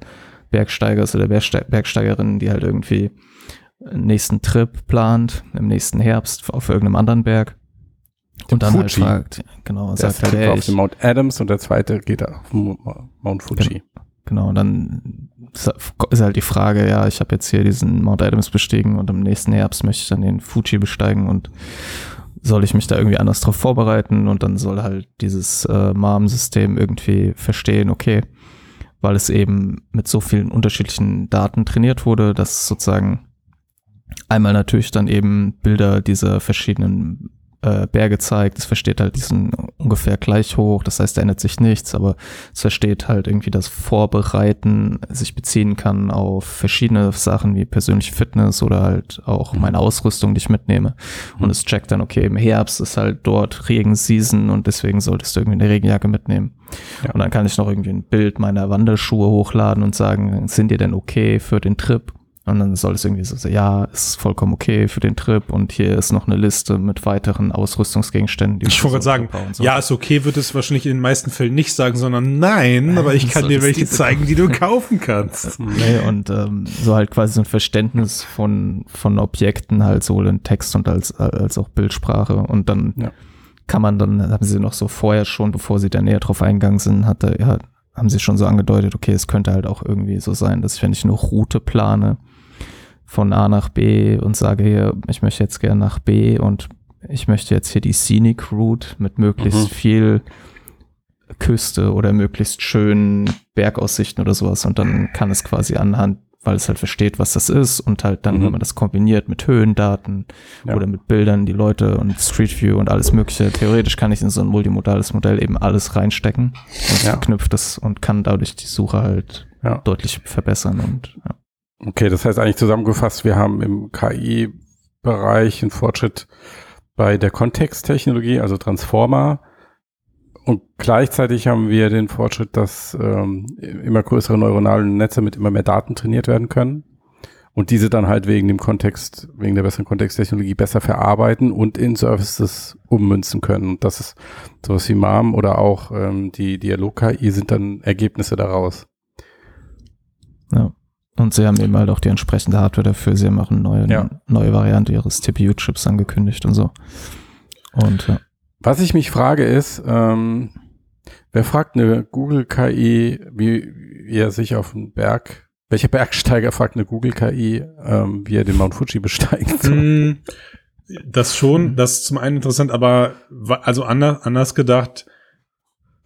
Bergsteigers oder Bergste Bergsteigerin, die halt irgendwie einen nächsten Trip plant, im nächsten Herbst auf irgendeinem anderen Berg. Und dann halt Fuji. fragt, genau, und Der sagt halt, erste ey, auf den Mount Adams und der zweite geht auf den Mount Fuji. Genau, und dann ist halt die Frage, ja, ich habe jetzt hier diesen Mount Adams bestiegen und im nächsten Herbst möchte ich dann den Fuji besteigen und soll ich mich da irgendwie anders drauf vorbereiten? Und dann soll halt dieses äh, MAM-System irgendwie verstehen, okay, weil es eben mit so vielen unterschiedlichen Daten trainiert wurde, dass sozusagen einmal natürlich dann eben Bilder dieser verschiedenen äh, Berge zeigt, es versteht halt diesen ungefähr gleich hoch, das heißt, da ändert sich nichts, aber es versteht halt irgendwie das Vorbereiten, sich beziehen kann auf verschiedene Sachen wie persönliche Fitness oder halt auch Mhm. meine Ausrüstung, die ich mitnehme. Und es checkt dann, okay, im Herbst ist halt dort Regenseason und deswegen solltest du irgendwie eine Regenjacke mitnehmen. Ja. Und dann kann ich noch irgendwie ein Bild meiner Wanderschuhe hochladen und sagen, sind die denn okay für den Trip? Und dann soll es irgendwie so sein, ja, ist vollkommen okay für den Trip und hier ist noch eine Liste mit weiteren Ausrüstungsgegenständen. Die Ich wollte so gerade sagen, so. ja, ist okay, wird es wahrscheinlich in den meisten Fällen nicht sagen, sondern nein, aber ich kann dir welche zeigen, die du kaufen kannst. [LAUGHS] Nee, und ähm, so halt quasi so ein Verständnis von, von Objekten halt sowohl in Text und als, als auch Bildsprache. Und dann Ja. kann man dann, haben sie noch so vorher schon, bevor sie da näher drauf eingegangen sind, hatte, ja, haben sie schon so angedeutet, okay, es könnte halt auch irgendwie so sein, dass ich, wenn ich eine Route plane von A nach B und sage hier, ich möchte jetzt gerne nach B und ich möchte jetzt hier die Scenic Route mit möglichst Mhm. viel Küste oder möglichst schönen Bergaussichten oder sowas und dann kann es quasi anhand, weil es halt versteht, was das ist und halt dann, Mhm. wenn man das kombiniert mit Höhendaten Ja. oder mit Bildern, die Leute und Street View und alles mögliche, theoretisch kann ich in so ein multimodales Modell eben alles reinstecken und Ja. verknüpft es und kann dadurch die Suche halt Ja. deutlich verbessern und ja. Okay, das heißt eigentlich zusammengefasst, wir haben im KI-Bereich einen Fortschritt bei der Kontexttechnologie, also Transformer. Und gleichzeitig haben wir den Fortschritt, dass ähm, immer größere neuronale Netze mit immer mehr Daten trainiert werden können. Und diese dann halt wegen dem Kontext, wegen der besseren Kontexttechnologie besser verarbeiten und in Services ummünzen können. Und das ist sowas wie MAM oder auch ähm, die Dialog-KI sind dann Ergebnisse daraus. Ja. Und sie haben eben halt auch die entsprechende Hardware dafür. Sie haben auch eine neue, Ja. neue Variante ihres TPU-Chips angekündigt und so. Und ja. Was ich mich frage ist, ähm, wer fragt eine Google-KI, wie, wie er sich auf den Berg, welcher Bergsteiger fragt eine Google-KI, ähm, wie er den Mount Fuji besteigt? Mm, Das schon, das ist zum einen interessant, aber also anders, anders gedacht,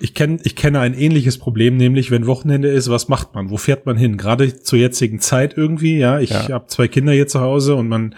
ich kenne ich kenne ein ähnliches Problem, nämlich wenn Wochenende ist, was macht man? Wo fährt man hin? Gerade zur jetzigen Zeit irgendwie, ja. Ich Ja. habe zwei Kinder hier zu Hause und man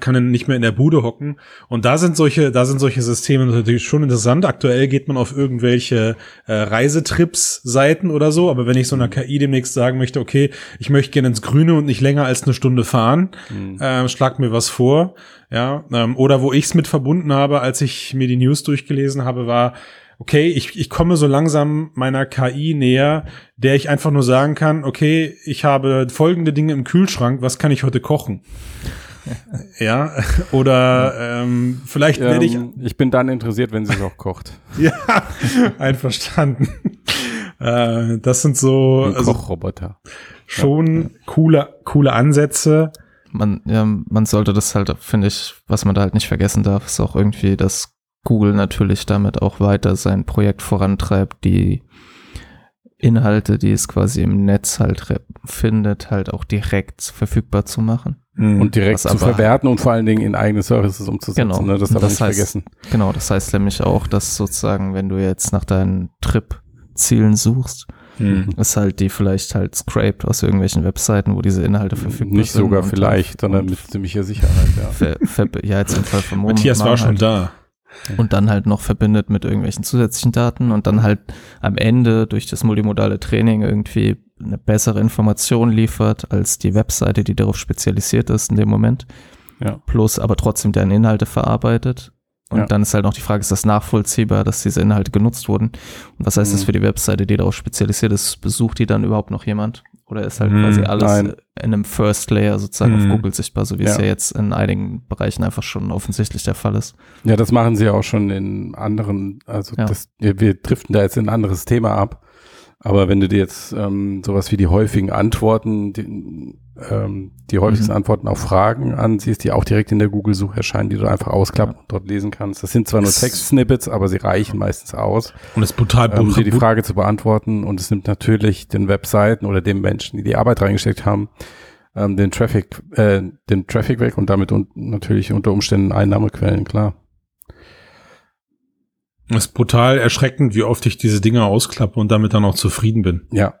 kann dann nicht mehr in der Bude hocken. Und da sind solche, da sind solche Systeme natürlich schon interessant. Aktuell geht man auf irgendwelche äh, Reisetrips-Seiten oder so, aber wenn ich so einer KI demnächst sagen möchte, okay, ich möchte gerne ins Grüne und nicht länger als eine Stunde fahren, Hm. äh, schlag mir was vor, ja, ähm, oder wo ich es mit verbunden habe, als ich mir die News durchgelesen habe, war, okay, ich, ich komme so langsam meiner KI näher, der ich einfach nur sagen kann, okay, ich habe folgende Dinge im Kühlschrank, was kann ich heute kochen? [LAUGHS] ja, oder ähm, vielleicht werde ich Ähm, ich bin dann interessiert, wenn sie es auch kocht. [LAUGHS] ja einverstanden. äh, das sind so Ein also Kochroboter. schon coole coole Ansätze. man, ja, man sollte das halt, finde ich, was man da halt nicht vergessen darf, ist auch irgendwie, dass Google natürlich damit auch weiter sein Projekt vorantreibt, die Inhalte, die es quasi im Netz halt findet, halt auch direkt verfügbar zu machen. Und direkt Was zu verwerten und vor allen Dingen in eigene Services umzusetzen. Genau. Ne? Das darf man nicht heißt- vergessen. Genau, das heißt nämlich auch, dass sozusagen, wenn du jetzt nach deinen Trip-Zielen suchst, Hm. ist halt die vielleicht halt scraped aus irgendwelchen Webseiten, wo diese Inhalte verfügbar Nicht sind. sogar und- vielleicht, sondern mit ziemlicher Sicherheit. Ja. ver, ver, ja, jetzt im Fall von Moment Matthias war schon halt. da. Und dann halt noch verbindet mit irgendwelchen zusätzlichen Daten und dann halt am Ende durch das multimodale Training irgendwie eine bessere Information liefert als die Webseite, die darauf spezialisiert ist in dem Moment. Ja. Plus aber trotzdem deren Inhalte verarbeitet. Und Ja. dann ist halt noch die Frage, ist das nachvollziehbar, dass diese Inhalte genutzt wurden? Und was heißt das Mhm. für die Webseite, die darauf spezialisiert ist? Besucht die dann überhaupt noch jemand? Oder ist halt Mhm, quasi alles nein. in einem First Layer sozusagen Mhm. auf Google sichtbar, so wie es Ja. ja jetzt in einigen Bereichen einfach schon offensichtlich der Fall ist. Ja, das machen sie auch schon in anderen, also Ja. das, wir, wir driften da jetzt in ein anderes Thema ab. Aber wenn du dir jetzt ähm, sowas wie die häufigen Antworten, die, ähm, die häufigsten Mhm. Antworten auf Fragen ansiehst, die auch direkt in der Google-Suche erscheinen, die du einfach ausklappen und dort lesen kannst. Das sind zwar nur Das- Text-Snippets, aber sie reichen meistens aus, Und es ist brutal ähm, dir die Frage zu beantworten. Und es nimmt natürlich den Webseiten oder den Menschen, die die Arbeit reingesteckt haben, ähm, den Traffic, äh, den Traffic weg und damit un natürlich unter Umständen Einnahmequellen, klar. Es ist brutal erschreckend, wie oft ich diese Dinge ausklappe und damit dann auch zufrieden bin. Ja.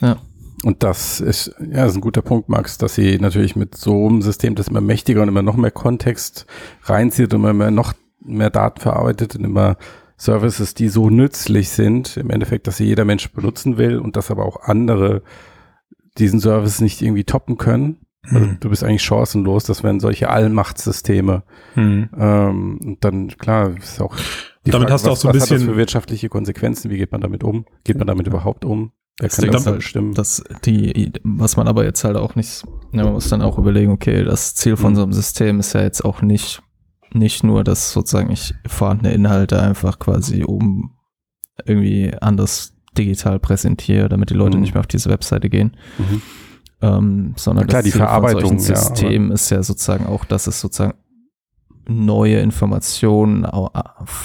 Ja. Und das ist, ja, das ist ein guter Punkt, Max, dass sie natürlich mit so einem System, das immer mächtiger und immer noch mehr Kontext reinzieht und immer mehr noch mehr Daten verarbeitet und immer Services, die so nützlich sind, im Endeffekt, dass sie jeder Mensch benutzen will und dass aber auch andere diesen Service nicht irgendwie toppen können. Also Hm. du bist eigentlich chancenlos, das wären solche Allmachtsysteme. Hm. Ähm, und dann, klar, ist auch Damit hast du auch so ein was hat das bisschen- für wirtschaftliche Konsequenzen? Wie geht man damit um? Geht man damit überhaupt um? Das kann das halt, bestimmen? dass die, was man aber jetzt halt auch nicht, ja, man muss dann auch überlegen, okay, das Ziel von Mhm. so einem System ist ja jetzt auch nicht, nicht nur, dass sozusagen ich vorhandene Inhalte einfach quasi oben irgendwie anders digital präsentiere, damit die Leute Mhm. nicht mehr auf diese Webseite gehen, Mhm. ähm, sondern Na klar, die Ziel von Verarbeitung, solchen ja, System ist ja sozusagen auch, dass es sozusagen neue Informationen au-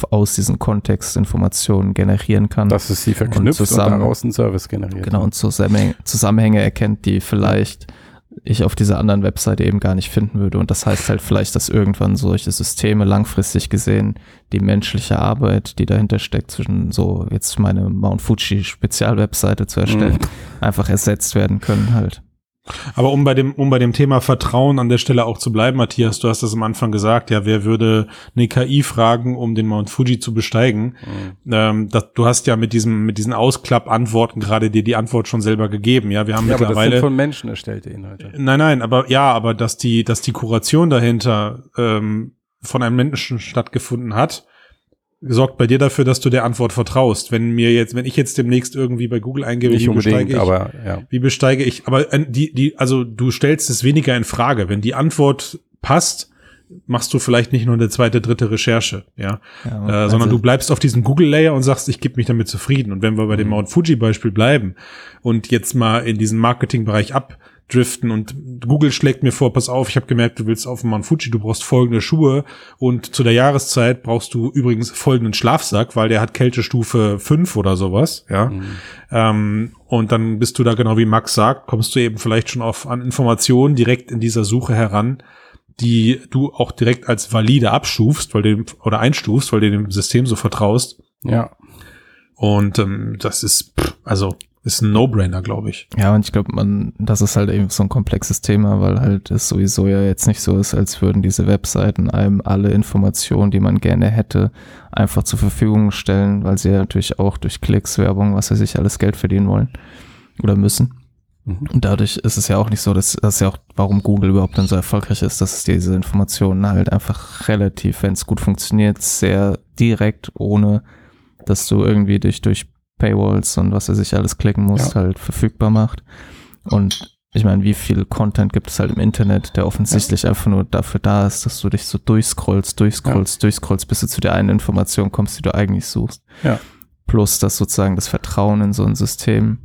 aus diesen Kontextinformationen generieren kann. Dass es sie verknüpft und, zusammen- daraus einen Service generiert. Genau, und Zusammenhänge, Zusammenhänge erkennt, die vielleicht ich auf dieser anderen Webseite eben gar nicht finden würde. Und das heißt halt vielleicht, dass irgendwann solche Systeme langfristig gesehen die menschliche Arbeit, die dahinter steckt, zwischen so jetzt meine Mount Fuji Spezialwebseite zu erstellen, Mhm. einfach ersetzt werden können halt. Aber um bei dem, um bei dem Thema Vertrauen an der Stelle auch zu bleiben, Matthias, du hast das am Anfang gesagt, ja, wer würde eine KI fragen, um den Mount Fuji zu besteigen? Mhm. Ähm, das, du hast ja mit diesem, mit diesen Ausklapp-Antworten gerade dir die Antwort schon selber gegeben. Ja, wir haben Ja, aber das mittlerweile. sind von Menschen erstellte Inhalte. Nein, nein, aber ja, aber dass die, dass die Kuration dahinter ähm, von einem Menschen stattgefunden hat, sorgt bei dir dafür, dass du der Antwort vertraust. Wenn mir jetzt, wenn ich jetzt demnächst irgendwie bei Google eingebe, Nicht wie besteige ich, aber ja. wie besteige ich, aber äh, die, die, also du stellst es weniger in Frage. Wenn die Antwort passt, machst du vielleicht nicht nur eine zweite, dritte Recherche, ja, Ja, äh, sondern also- du bleibst auf diesem Google-Layer und sagst, ich gebe mich damit zufrieden. Und wenn wir bei dem Mhm. Mount Fuji-Beispiel bleiben und jetzt mal in diesen Marketingbereich abdriften und Google schlägt mir vor, pass auf, ich habe gemerkt, du willst auf dem Mount Fuji, du brauchst folgende Schuhe und zu der Jahreszeit brauchst du übrigens folgenden Schlafsack, weil der hat Kältestufe 5 oder sowas, ja. Mhm. Ähm, und dann bist du da genau wie Max sagt, kommst du eben vielleicht schon auf an Informationen direkt in dieser Suche heran, die du auch direkt als valide abstufst, weil du dem, oder einstufst, weil du dem System so vertraust. Ja. Und ähm, das ist, also ist ein No-Brainer, glaube ich. Ja, und ich glaube, man, das ist halt eben so ein komplexes Thema, weil halt es sowieso ja jetzt nicht so ist, als würden diese Webseiten einem alle Informationen, die man gerne hätte, einfach zur Verfügung stellen, weil sie ja natürlich auch durch Klicks, Werbung, was weiß ich, alles Geld verdienen wollen oder müssen. Mhm. Und dadurch ist es ja auch nicht so, dass das ja auch, warum Google überhaupt dann so erfolgreich ist, dass es diese Informationen halt einfach relativ, wenn es gut funktioniert, sehr direkt, ohne dass du irgendwie dich durch Paywalls und was er sich alles klicken musst, halt verfügbar macht. Und ich meine, wie viel Content gibt es halt im Internet, der offensichtlich einfach nur dafür da ist, dass du dich so durchscrollst, durchscrollst, durchscrollst, bis du zu der einen Information kommst, die du eigentlich suchst. Ja. Plus das sozusagen das Vertrauen in so ein System.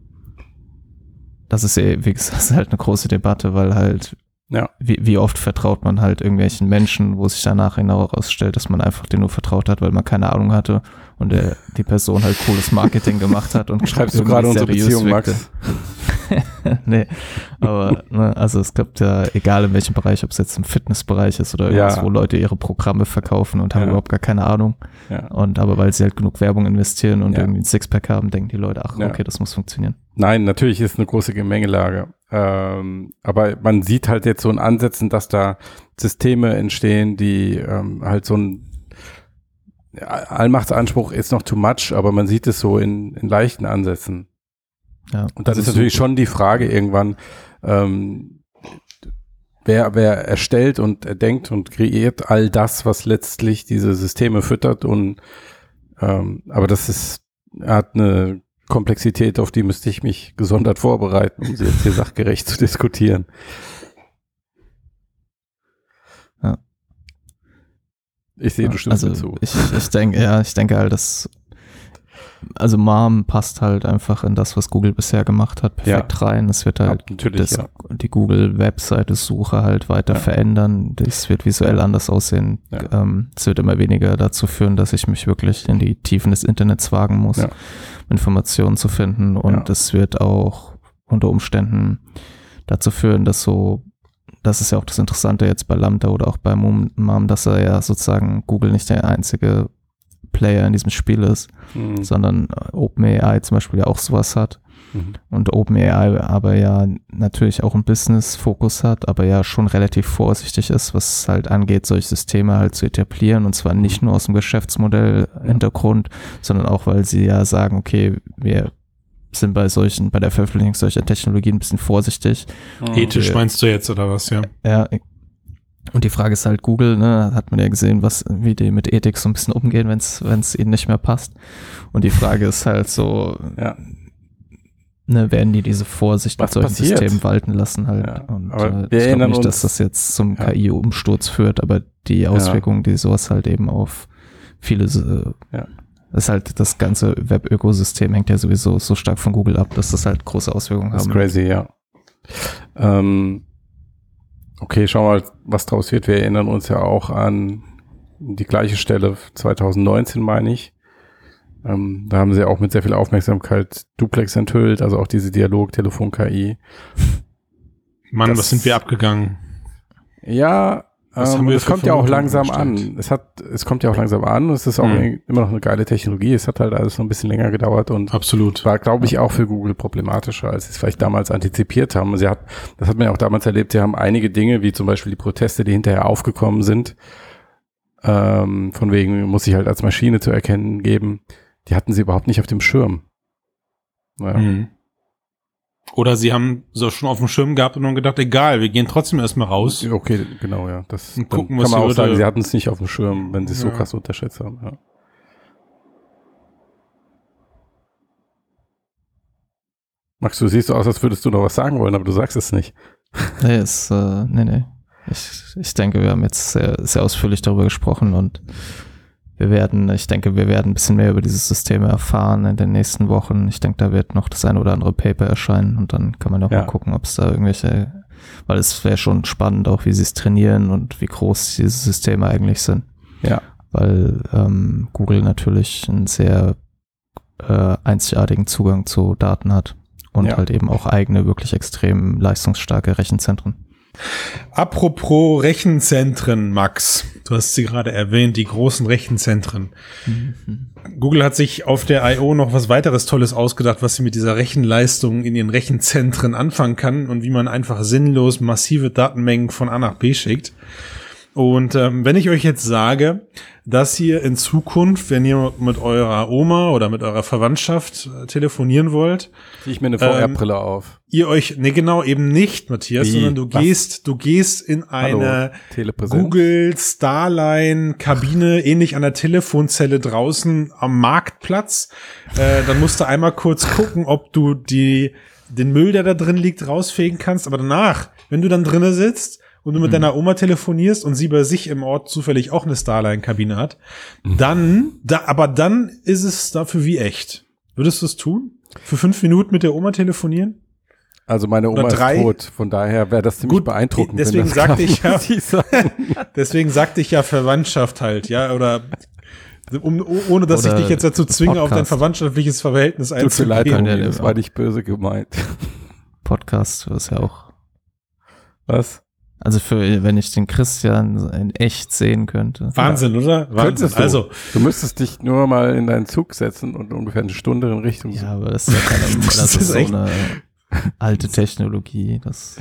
Das ist eh, wie gesagt, [LAUGHS] halt eine große Debatte, weil halt, Ja. wie, wie oft vertraut man halt irgendwelchen Menschen, wo sich danach herausstellt, dass man einfach denen nur vertraut hat, weil man keine Ahnung hatte und der, die Person halt cooles Marketing gemacht hat und [LAUGHS] Schreibst du gerade unsere Beziehung, wirkte. Max? [LAUGHS] nee, aber ne, also es gibt ja, egal in welchem Bereich, ob es jetzt im Fitnessbereich ist oder irgendwas, Ja. wo Leute ihre Programme verkaufen und haben Ja. überhaupt gar keine Ahnung. Ja. Und aber weil sie halt genug Werbung investieren und irgendwie ein Sixpack haben, denken die Leute, ach okay, das muss funktionieren. Nein, natürlich ist eine große Gemengelage. Ähm, aber man sieht halt jetzt so in Ansätzen, dass da Systeme entstehen, die ähm, halt so ein Allmachtsanspruch ist noch too much, aber man sieht es so in, in leichten Ansätzen. Ja, Und dann ist natürlich super. schon die Frage irgendwann, ähm, wer, wer erstellt und denkt und kreiert all das, was letztlich diese Systeme füttert und ähm, aber das ist, hat eine Komplexität, auf die müsste ich mich gesondert vorbereiten, um sie jetzt hier [LAUGHS] sachgerecht zu diskutieren. Ich sehe, du stimmst also mir zu. Ich, ich denke, ja, ich denke halt, dass also Mom passt halt einfach in das, was Google bisher gemacht hat, perfekt rein. Es wird halt Ja, das, ja. die Google-Webseite-Suche halt weiter Ja. verändern. Das wird visuell anders aussehen. Ja. Ähm, es wird immer weniger dazu führen, dass ich mich wirklich in die Tiefen des Internets wagen muss, Ja. um Informationen zu finden. Und Ja. es wird auch unter Umständen dazu führen, dass so, das ist ja auch das Interessante jetzt bei Lambda oder auch bei Mom, dass er ja sozusagen Google nicht der einzige Player in diesem Spiel ist, Mhm. sondern äh, OpenAI zum Beispiel ja auch sowas hat. Mhm. Und OpenAI aber ja natürlich auch einen Business-Fokus hat, aber ja schon relativ vorsichtig ist, was halt angeht, solche Systeme halt zu etablieren. Und zwar nicht nur aus dem Geschäftsmodell-Hintergrund, sondern auch, weil sie ja sagen, okay, wir sind bei solchen, bei der Veröffentlichung solcher Technologien ein bisschen vorsichtig. Ethisch meinst du jetzt oder was, ja? Ja, und die Frage ist halt Google, ne, hat man ja gesehen, was, wie die mit Ethik so ein bisschen umgehen, wenn es ihnen nicht mehr passt. Und die Frage ist halt so, ja. ne, werden die diese Vorsicht was mit solchen passiert? Systemen walten lassen halt. Ja, und äh, ich glaube nicht, dass das jetzt zum ja. KI-Umsturz führt, aber die Auswirkungen, die sowas halt eben auf viele, äh, ja. Ist halt das ganze Web-Ökosystem hängt ja sowieso so stark von Google ab, dass das halt große Auswirkungen das haben. Das ist crazy, ja. Ähm, Okay, schauen wir mal, was draus wird. Wir erinnern uns ja auch an die gleiche Stelle 2019, meine ich. Ähm, da haben sie auch mit sehr viel Aufmerksamkeit Duplex enthüllt, also auch diese Dialog-Telefon-KI. Mann, das, was sind wir abgegangen? Ja, ähm, es kommt ja auch langsam an. Es hat, es kommt ja auch langsam an. Es ist auch mhm. immer noch eine geile Technologie. Es hat halt alles noch ein bisschen länger gedauert und absolut war, glaube ich, auch für Google problematischer, als sie es vielleicht damals antizipiert haben. Sie hat, das hat man ja auch damals erlebt. Sie haben einige Dinge, wie zum Beispiel die Proteste, die hinterher aufgekommen sind, ähm, von wegen muss sich halt als Maschine zu erkennen geben. Die hatten sie überhaupt nicht auf dem Schirm. Ja. Mhm. Oder sie haben so schon auf dem Schirm gehabt und dann gedacht, egal, wir gehen trotzdem erstmal raus. Okay, genau, ja. Das und gucken, kann man auch sagen, sie hatten es nicht auf dem Schirm, wenn sie es ja. so krass unterschätzt haben. Ja. Max, du siehst so aus, als würdest du noch was sagen wollen, aber du sagst es nicht. [LAUGHS] Nee, ist, äh, nee, nee. Ich, ich denke, wir haben jetzt sehr, sehr ausführlich darüber gesprochen und wir werden, ich denke, wir werden ein bisschen mehr über dieses System erfahren in den nächsten Wochen. Ich denke, da wird noch das eine oder andere Paper erscheinen und dann kann man auch ja. mal gucken, ob es da irgendwelche, weil es wäre schon spannend, auch wie sie es trainieren und wie groß diese Systeme eigentlich sind. Ja. Weil ähm, Google natürlich einen sehr äh, einzigartigen Zugang zu Daten hat und ja. halt eben auch eigene, wirklich extrem leistungsstarke Rechenzentren. Apropos Rechenzentren, Max. Du hast sie gerade erwähnt, die großen Rechenzentren. Mhm. Google hat sich auf der I.O. noch was weiteres Tolles ausgedacht, was sie mit dieser Rechenleistung in ihren Rechenzentren anfangen kann und wie man einfach sinnlos massive Datenmengen von A nach B schickt. Und ähm, wenn ich euch jetzt sage, dass ihr in Zukunft, wenn ihr mit eurer Oma oder mit eurer Verwandtschaft äh, telefonieren wollt, ziehe ich mir eine VR-Brille ähm, auf. Ihr euch, ne genau, eben nicht, Matthias, Wie? sondern du Was? gehst, du gehst in eine Google Starline Kabine, ähnlich an der Telefonzelle draußen am Marktplatz. Äh, dann musst du einmal kurz gucken, ob du die den Müll, der da drin liegt, rausfegen kannst. Aber danach, wenn du dann drinnen sitzt, und du mit mhm. deiner Oma telefonierst und sie bei sich im Ort zufällig auch eine Starline-Kabine hat, mhm. dann, da, aber dann ist es dafür wie echt. Würdest du es tun? Für fünf Minuten mit der Oma telefonieren? Also meine Oma ist tot, von daher wäre das ziemlich Gut, beeindruckend. Deswegen sagte ich ja, [LAUGHS] deswegen sagte ich ja Verwandtschaft halt, ja, oder um, ohne dass oder ich dich jetzt dazu zwinge, Podcast. auf dein verwandtschaftliches Verhältnis einzugehen. Tut mir leid, das war nicht böse gemeint. Podcast ist ja auch. Was? Also für, wenn ich den Christian in echt sehen könnte. Wahnsinn, ja. oder? Wahnsinn. Du. Also. Du müsstest dich nur mal in deinen Zug setzen und ungefähr eine Stunde in Richtung. Ja, aber das ist ja keine, [LAUGHS] das, das ist so eine alte Technologie. Das,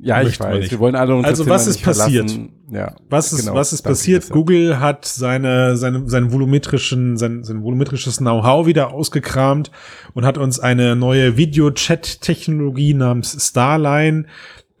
ja, ich weiß. Wir wollen alle unser Also was ist passiert? Ja, was ist, genau, was ist passiert? Google hat seine, seine, seinen volumetrischen, sein, sein volumetrisches Know-how wieder ausgekramt und hat uns eine neue Video-Chat-Technologie namens Starline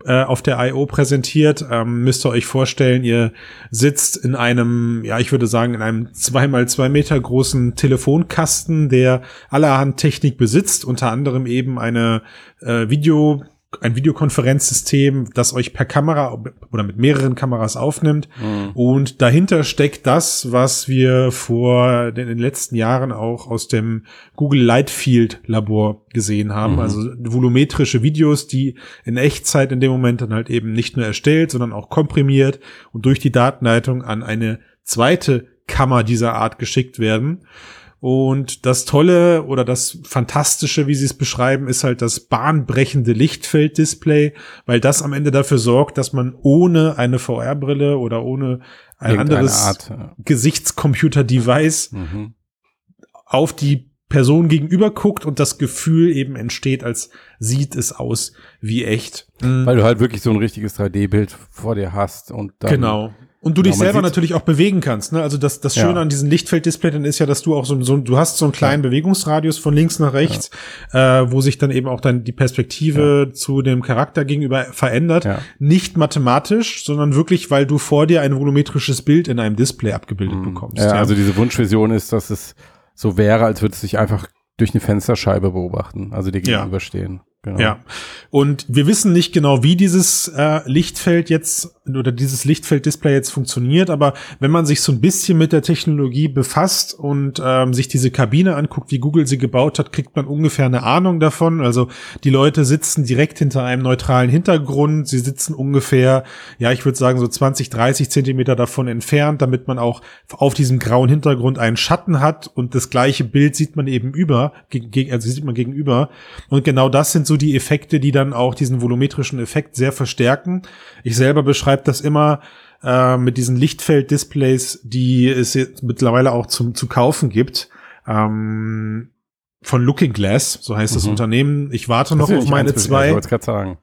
äh, auf der I.O. präsentiert. Ähm, müsst ihr euch vorstellen, ihr sitzt in einem, ja, ich würde sagen, in einem zweimal zwei Meter großen Telefonkasten, der allerhand Technik besitzt, unter anderem eben eine äh, Video ein Videokonferenzsystem, das euch per Kamera oder mit mehreren Kameras aufnimmt. Mhm. Und dahinter steckt das, was wir vor in den letzten Jahren auch aus dem Google Lightfield Labor gesehen haben. Mhm. Also volumetrische Videos, die in Echtzeit in dem Moment dann halt eben nicht nur erstellt, sondern auch komprimiert und durch die Datenleitung an eine zweite Kammer dieser Art geschickt werden. Und das Tolle oder das Fantastische, wie sie es beschreiben, ist halt das bahnbrechende Lichtfelddisplay, weil das am Ende dafür sorgt, dass man ohne eine VR-Brille oder ohne ein anderes Art, ja. Gesichtscomputer-Device mhm. auf die Person gegenüber guckt und das Gefühl eben entsteht, als sieht es aus wie echt. Weil du halt wirklich so ein richtiges 3D-Bild vor dir hast und dann Genau. Und du dich man selber natürlich auch bewegen kannst. Ne? Also das, das Schöne Ja. an diesen Lichtfeld-Display ist ja, dass du auch so, so du hast so einen kleinen Bewegungsradius von links nach rechts, äh, wo sich dann eben auch dann die Perspektive zu dem Charakter gegenüber verändert. Ja. Nicht mathematisch, sondern wirklich, weil du vor dir ein volumetrisches Bild in einem Display abgebildet bekommst. Mhm. Ja, also diese Wunschvision ist, dass es so wäre, als würde es sich einfach durch eine Fensterscheibe beobachten, also dir Ja. gegenüberstehen. Genau. Ja. Und wir wissen nicht genau, wie dieses äh, Lichtfeld jetzt oder dieses Lichtfeld-Display jetzt funktioniert, aber wenn man sich so ein bisschen mit der Technologie befasst und ähm, sich diese Kabine anguckt, wie Google sie gebaut hat, kriegt man ungefähr eine Ahnung davon. Also die Leute sitzen direkt hinter einem neutralen Hintergrund. Sie sitzen ungefähr, ja, ich würde sagen so 20, 30 Zentimeter davon entfernt, damit man auch auf diesem grauen Hintergrund einen Schatten hat und das gleiche Bild sieht man eben über, also sieht man gegenüber. Und genau das sind so die Effekte, die dann auch diesen volumetrischen Effekt sehr verstärken. Ich selber beschreibe das immer äh, mit diesen Lichtfeld-Displays, die es jetzt mittlerweile auch zum, zu kaufen gibt. Ähm, von Looking Glass, so heißt das Mhm. Unternehmen. Ich warte Das noch auf meine zwei. Ich wollte gerade sagen.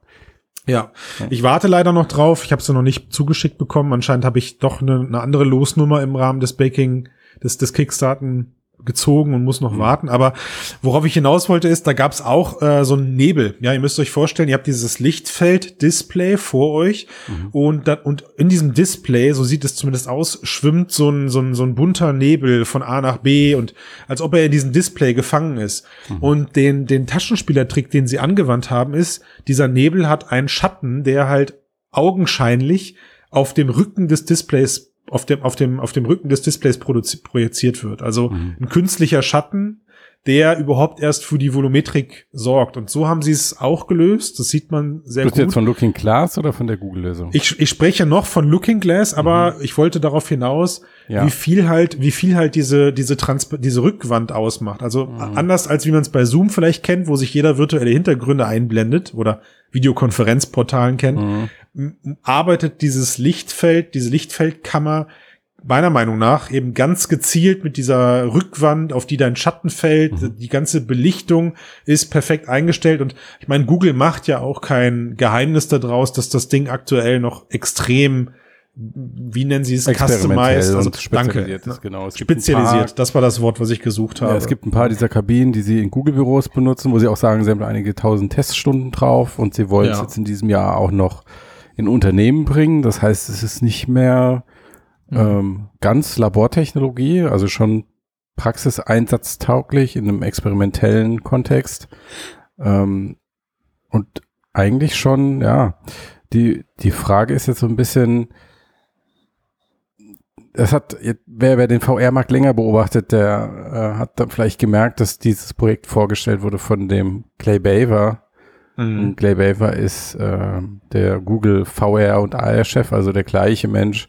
Ja, ich warte leider noch drauf. Ich habe sie noch nicht zugeschickt bekommen. Anscheinend habe ich doch eine, eine andere Losnummer im Rahmen des Baking, des, des Kickstarten gezogen und muss noch Mhm. warten. Aber worauf ich hinaus wollte, ist, da gab es auch äh, so einen Nebel. Ja, ihr müsst euch vorstellen, ihr habt dieses Lichtfeld-Display vor euch Mhm. und, da, und in diesem Display, so sieht es zumindest aus, schwimmt so ein, so, ein, so ein bunter Nebel von A nach B und als ob er in diesem Display gefangen ist. Mhm. Und den, den Taschenspielertrick, den sie angewandt haben, ist, dieser Nebel hat einen Schatten, der halt augenscheinlich auf dem Rücken des Displays, auf dem, auf dem, auf dem Rücken des Displays projiziert wird. Also Mhm. ein künstlicher Schatten, der überhaupt erst für die Volumetrik sorgt. Und so haben sie es auch gelöst. Das sieht man sehr du gut. jetzt von Looking Glass oder von der Google-Lösung? Ich, ich spreche noch von Looking Glass, aber ich wollte darauf hinaus, Mhm. Ja. wie viel halt, wie viel halt diese, diese Transp diese Rückwand ausmacht. Also Mhm. anders als wie man es bei Zoom vielleicht kennt, wo sich jeder virtuelle Hintergründe einblendet oder Videokonferenzportalen kennt, Mhm. arbeitet dieses Lichtfeld, diese Lichtfeldkammer meiner Meinung nach eben ganz gezielt mit dieser Rückwand, auf die dein Schatten fällt. Mhm. Die ganze Belichtung ist perfekt eingestellt. Und ich meine, Google macht ja auch kein Geheimnis daraus, dass das Ding aktuell noch extrem, wie nennen sie es, customized, also und spezialisiert danke, ist, genau. Es spezialisiert. Das war das Wort, was ich gesucht habe. Ja, es gibt ein paar dieser Kabinen, die sie in Google-Büros benutzen, wo sie auch sagen, sie haben einige tausend Teststunden drauf und sie wollen es Ja. jetzt in diesem Jahr auch noch in Unternehmen bringen. Das heißt, es ist nicht mehr ähm, ganz Labortechnologie, also schon praxiseinsatztauglich in einem experimentellen Kontext. Ähm, und eigentlich schon, ja, die, die Frage ist jetzt so ein bisschen, es hat, wer, wer den VR-Markt länger beobachtet, der äh, hat dann vielleicht gemerkt, dass dieses Projekt vorgestellt wurde von dem Clay Baver. Mhm. Clay Baver ist äh, der Google VR und AR-Chef, also der gleiche Mensch,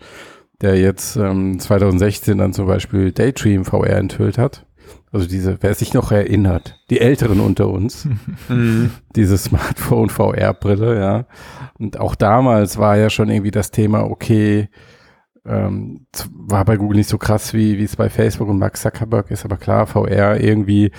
der jetzt ähm, 2016 dann zum Beispiel Daydream VR enthüllt hat. Also diese, wer sich noch erinnert, die Älteren unter uns, [LAUGHS] Mhm. diese Smartphone VR-Brille, ja. Und auch damals war ja schon irgendwie das Thema, okay, ähm, war bei Google nicht so krass, wie wie es bei Facebook und Mark Zuckerberg ist, aber klar, VR irgendwie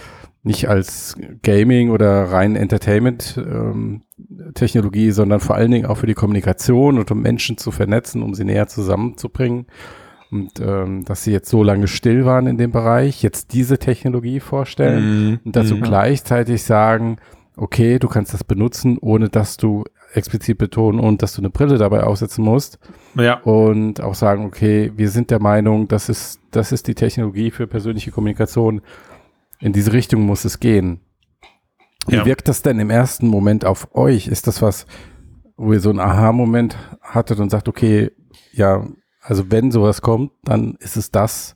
nicht als Gaming oder rein Entertainment-Technologie, sondern vor allen Dingen auch für die Kommunikation und um Menschen zu vernetzen, um sie näher zusammenzubringen. Und ähm, dass sie jetzt so lange still waren in dem Bereich, jetzt diese Technologie vorstellen Mhm. und dazu Mhm. gleichzeitig sagen, okay, du kannst das benutzen, ohne dass du explizit betonen und dass du eine Brille dabei aufsetzen musst Ja. und auch sagen, okay, wir sind der Meinung, das ist, das ist die Technologie für persönliche Kommunikation. In diese Richtung muss es gehen. Wie Ja. wirkt das denn im ersten Moment auf euch? Ist das was, wo ihr so einen Aha-Moment hattet und sagt, okay, ja, also wenn sowas kommt, dann ist es das?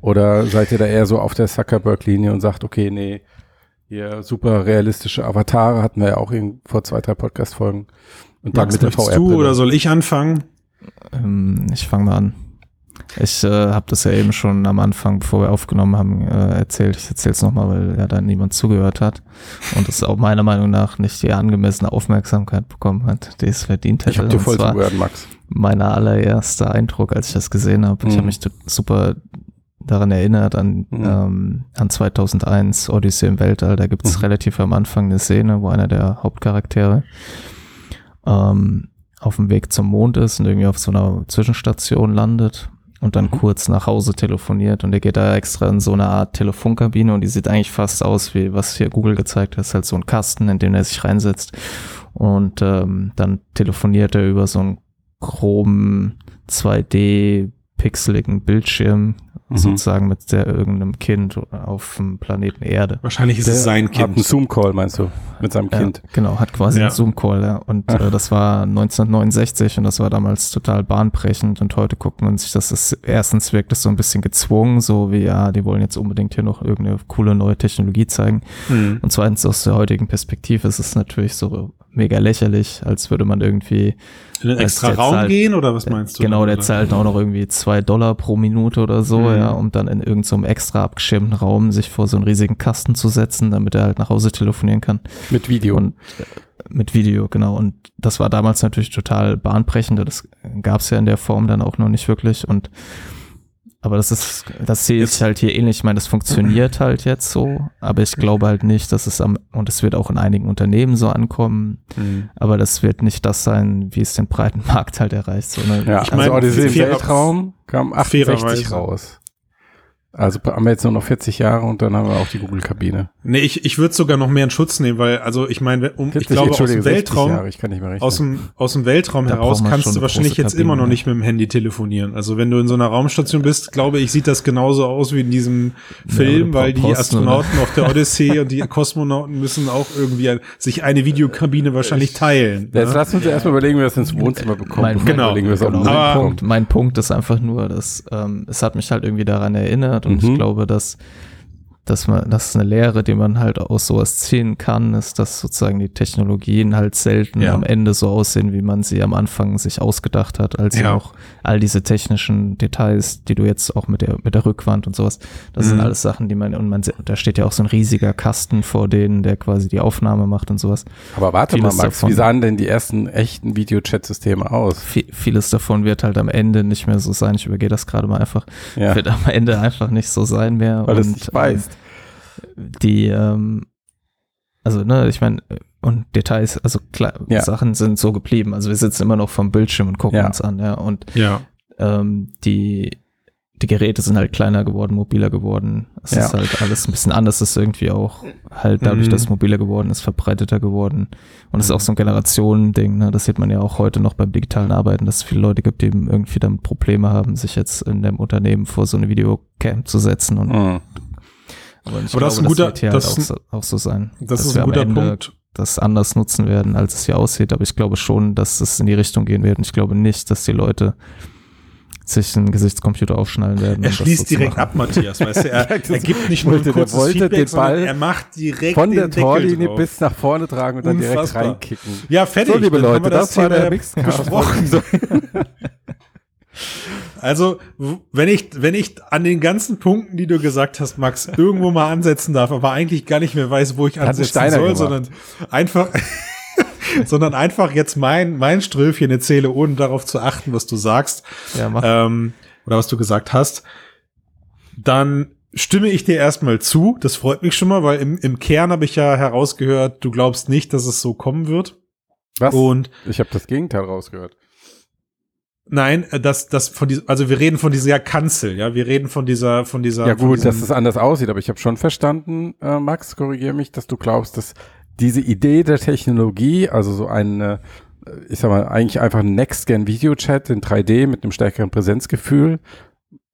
Oder seid ihr da eher so auf der Zuckerberg-Linie und sagt, okay, nee, hier super realistische Avatare hatten wir ja auch in, vor zwei, drei Podcast-Folgen. Und dann Max, mit der VR-Brille. du oder soll ich anfangen? Ähm, ich fange mal an. Ich äh, habe das ja eben schon am Anfang, bevor wir aufgenommen haben, äh, erzählt. Ich erzähle es nochmal, weil ja da niemand zugehört hat und es auch meiner Meinung nach nicht die angemessene Aufmerksamkeit bekommen hat, die es verdient hätte. Ich habe dir voll zugehört, Max. Mein allererster Eindruck, als ich das gesehen habe. Ich Mhm. habe mich super daran erinnert, an, Mhm. ähm, an 2001 Odyssey im Weltall. Da gibt es Mhm. relativ am Anfang eine Szene, wo einer der Hauptcharaktere ähm, auf dem Weg zum Mond ist und irgendwie auf so einer Zwischenstation landet und dann Mhm. kurz nach Hause telefoniert und der geht da extra in so eine Art Telefonkabine und die sieht eigentlich fast aus wie was hier Google gezeigt hat, ist halt so ein Kasten, in den er sich reinsetzt und ähm, dann telefoniert er über so einen groben 2D pixeligen Bildschirm Mhm. sozusagen mit der irgendeinem Kind auf dem Planeten Erde. Wahrscheinlich ist es sein Hat einen Kind. Zoom-Call, meinst du, mit seinem Kind. Ja, genau, hat quasi Ja. einen Zoom-Call, ja. Und Ach. äh, das war 1969 und das war damals total bahnbrechend und heute guckt man sich das, ist, erstens wirkt es so ein bisschen gezwungen, so wie, ja, die wollen jetzt unbedingt hier noch irgendeine coole neue Technologie zeigen. Hm. Und zweitens aus der heutigen Perspektive ist es natürlich so mega lächerlich, als würde man irgendwie In den extra der Raum zahlt- gehen oder was meinst du? Genau, der zahlt auch noch irgendwie zwei Dollar pro Minute oder so, Mhm. Ja, um dann in irgendeinem so einem extra abgeschirmten Raum sich vor so einen riesigen Kasten zu setzen, damit er halt nach Hause telefonieren kann. Mit Video. Und äh, mit Video, genau. Und das war damals natürlich total bahnbrechend. Das gab es ja in der Form dann auch noch nicht wirklich. Und aber das ist, das sehe ich halt hier ähnlich. Ich meine, das funktioniert [CLEARS THROAT] halt jetzt so, aber ich glaube halt nicht, dass es am, und es wird auch in einigen Unternehmen so ankommen, Hm. aber das wird nicht das sein, wie es den breiten [LAUGHS] Markt halt erreicht. Sondern ja, ich also mein, Odyssey im Weltraum kam 68 fairerweise. raus. Also haben wir jetzt nur noch 40 Jahre und dann haben wir auch die Google-Kabine. Nee, ich, ich würde sogar noch mehr in Schutz nehmen, weil, also ich meine, um, ich 40, glaube, aus dem Entschuldige, 60 Weltraum, Jahre, ich kann nicht mehr rechnen. aus dem, aus dem Weltraum Da heraus kannst du wahrscheinlich jetzt Kabine, immer noch ja. nicht mit dem Handy telefonieren. Also wenn du in so einer Raumstation bist, glaube ich, sieht das genauso aus wie in diesem Film, aber weil die nur eine- Astronauten auf der Odyssee und die [LAUGHS] Kosmonauten müssen auch irgendwie ein, sich eine Videokabine wahrscheinlich teilen. Jetzt ne? lass uns erstmal überlegen, wie wir das ins Wohnzimmer bekommen. Mein- Genau. den Genau, Aber- mein. Punkt, mein Punkt ist einfach nur, dass ähm, es hat mich halt irgendwie daran erinnert und Mhm. ich glaube, dass dass man, das ist eine Lehre, die man halt aus sowas ziehen kann, ist, dass sozusagen die Technologien halt selten Ja. am Ende so aussehen, wie man sie am Anfang sich ausgedacht hat, als Ja. auch all diese technischen Details, die du jetzt auch mit der, mit der Rückwand und sowas, das Mhm. sind alles Sachen, die man, und man, da steht ja auch so ein riesiger Kasten vor denen, der quasi die Aufnahme macht und sowas. Aber warte vieles mal, Max, davon- wie sahen denn die ersten echten Videochat-Systeme aus? Vi- vieles davon wird halt am Ende nicht mehr so sein. Ich übergehe das gerade mal einfach. Ja, Wird am Ende einfach nicht so sein mehr. weil es und, nicht beißt. Die, ähm, also, ne, ich meine, und Details, also klar, Ja. Sachen sind so geblieben. Also wir sitzen immer noch vom Bildschirm und gucken Ja. uns an, ja. Und Ja. ähm, die, die Geräte sind halt kleiner geworden, mobiler geworden. Es Ja. ist halt alles ein bisschen anders, ist irgendwie auch halt dadurch, Mhm. dass es mobiler geworden ist, verbreiteter geworden. Und es ist auch so ein Generationending, ne? Das sieht man ja auch heute noch beim digitalen Arbeiten, dass es viele Leute gibt, die eben irgendwie damit Probleme haben, sich jetzt in dem Unternehmen vor so eine Videocam zu setzen. Und Mhm. Aber ich Aber das ist ein guter- wird hier das halt auch, so, auch so sein. Das ist ein guter Punkt. das anders nutzen werden, als es hier aussieht. Aber ich glaube schon, dass es in die Richtung gehen wird. Und ich glaube nicht, dass die Leute sich einen Gesichtscomputer aufschnallen werden. Er das schließt so direkt ab, Matthias, weißt du, er, [LAUGHS] Das er gibt nicht nur ein kurzes wollte Feedback, den Ball er macht direkt Von der Torlinie bis nach vorne tragen und dann direkt Unfassbar. reinkicken. Ja, fertig. So, liebe Leute, wir das, war der Mixcast. besprochen. [LAUGHS] Also, wenn ich, wenn ich an den ganzen Punkten, die du gesagt hast, Max, irgendwo mal ansetzen darf, aber eigentlich gar nicht mehr weiß, wo ich Hat ansetzen soll, gemacht. sondern einfach, [LAUGHS] sondern einfach jetzt mein, mein Ströfchen erzähle, ohne darauf zu achten, was du sagst, Ja, ähm, oder was du gesagt hast, dann stimme ich dir erstmal zu. Das freut mich schon mal, weil im, im Kern habe ich ja herausgehört, du glaubst nicht, dass es so kommen wird. Was? Und ich habe das Gegenteil rausgehört. Nein, äh, das, das von diesem, also wir reden von dieser Kanzel, ja, wir reden von dieser, von dieser. Ja gut, dass es anders aussieht, aber ich habe schon verstanden, äh, Max, korrigiere mich, dass du glaubst, dass diese Idee der Technologie, also so ein, äh, ich sag mal, eigentlich einfach ein Next-Gen-Video-Chat in 3D mit einem stärkeren Präsenzgefühl,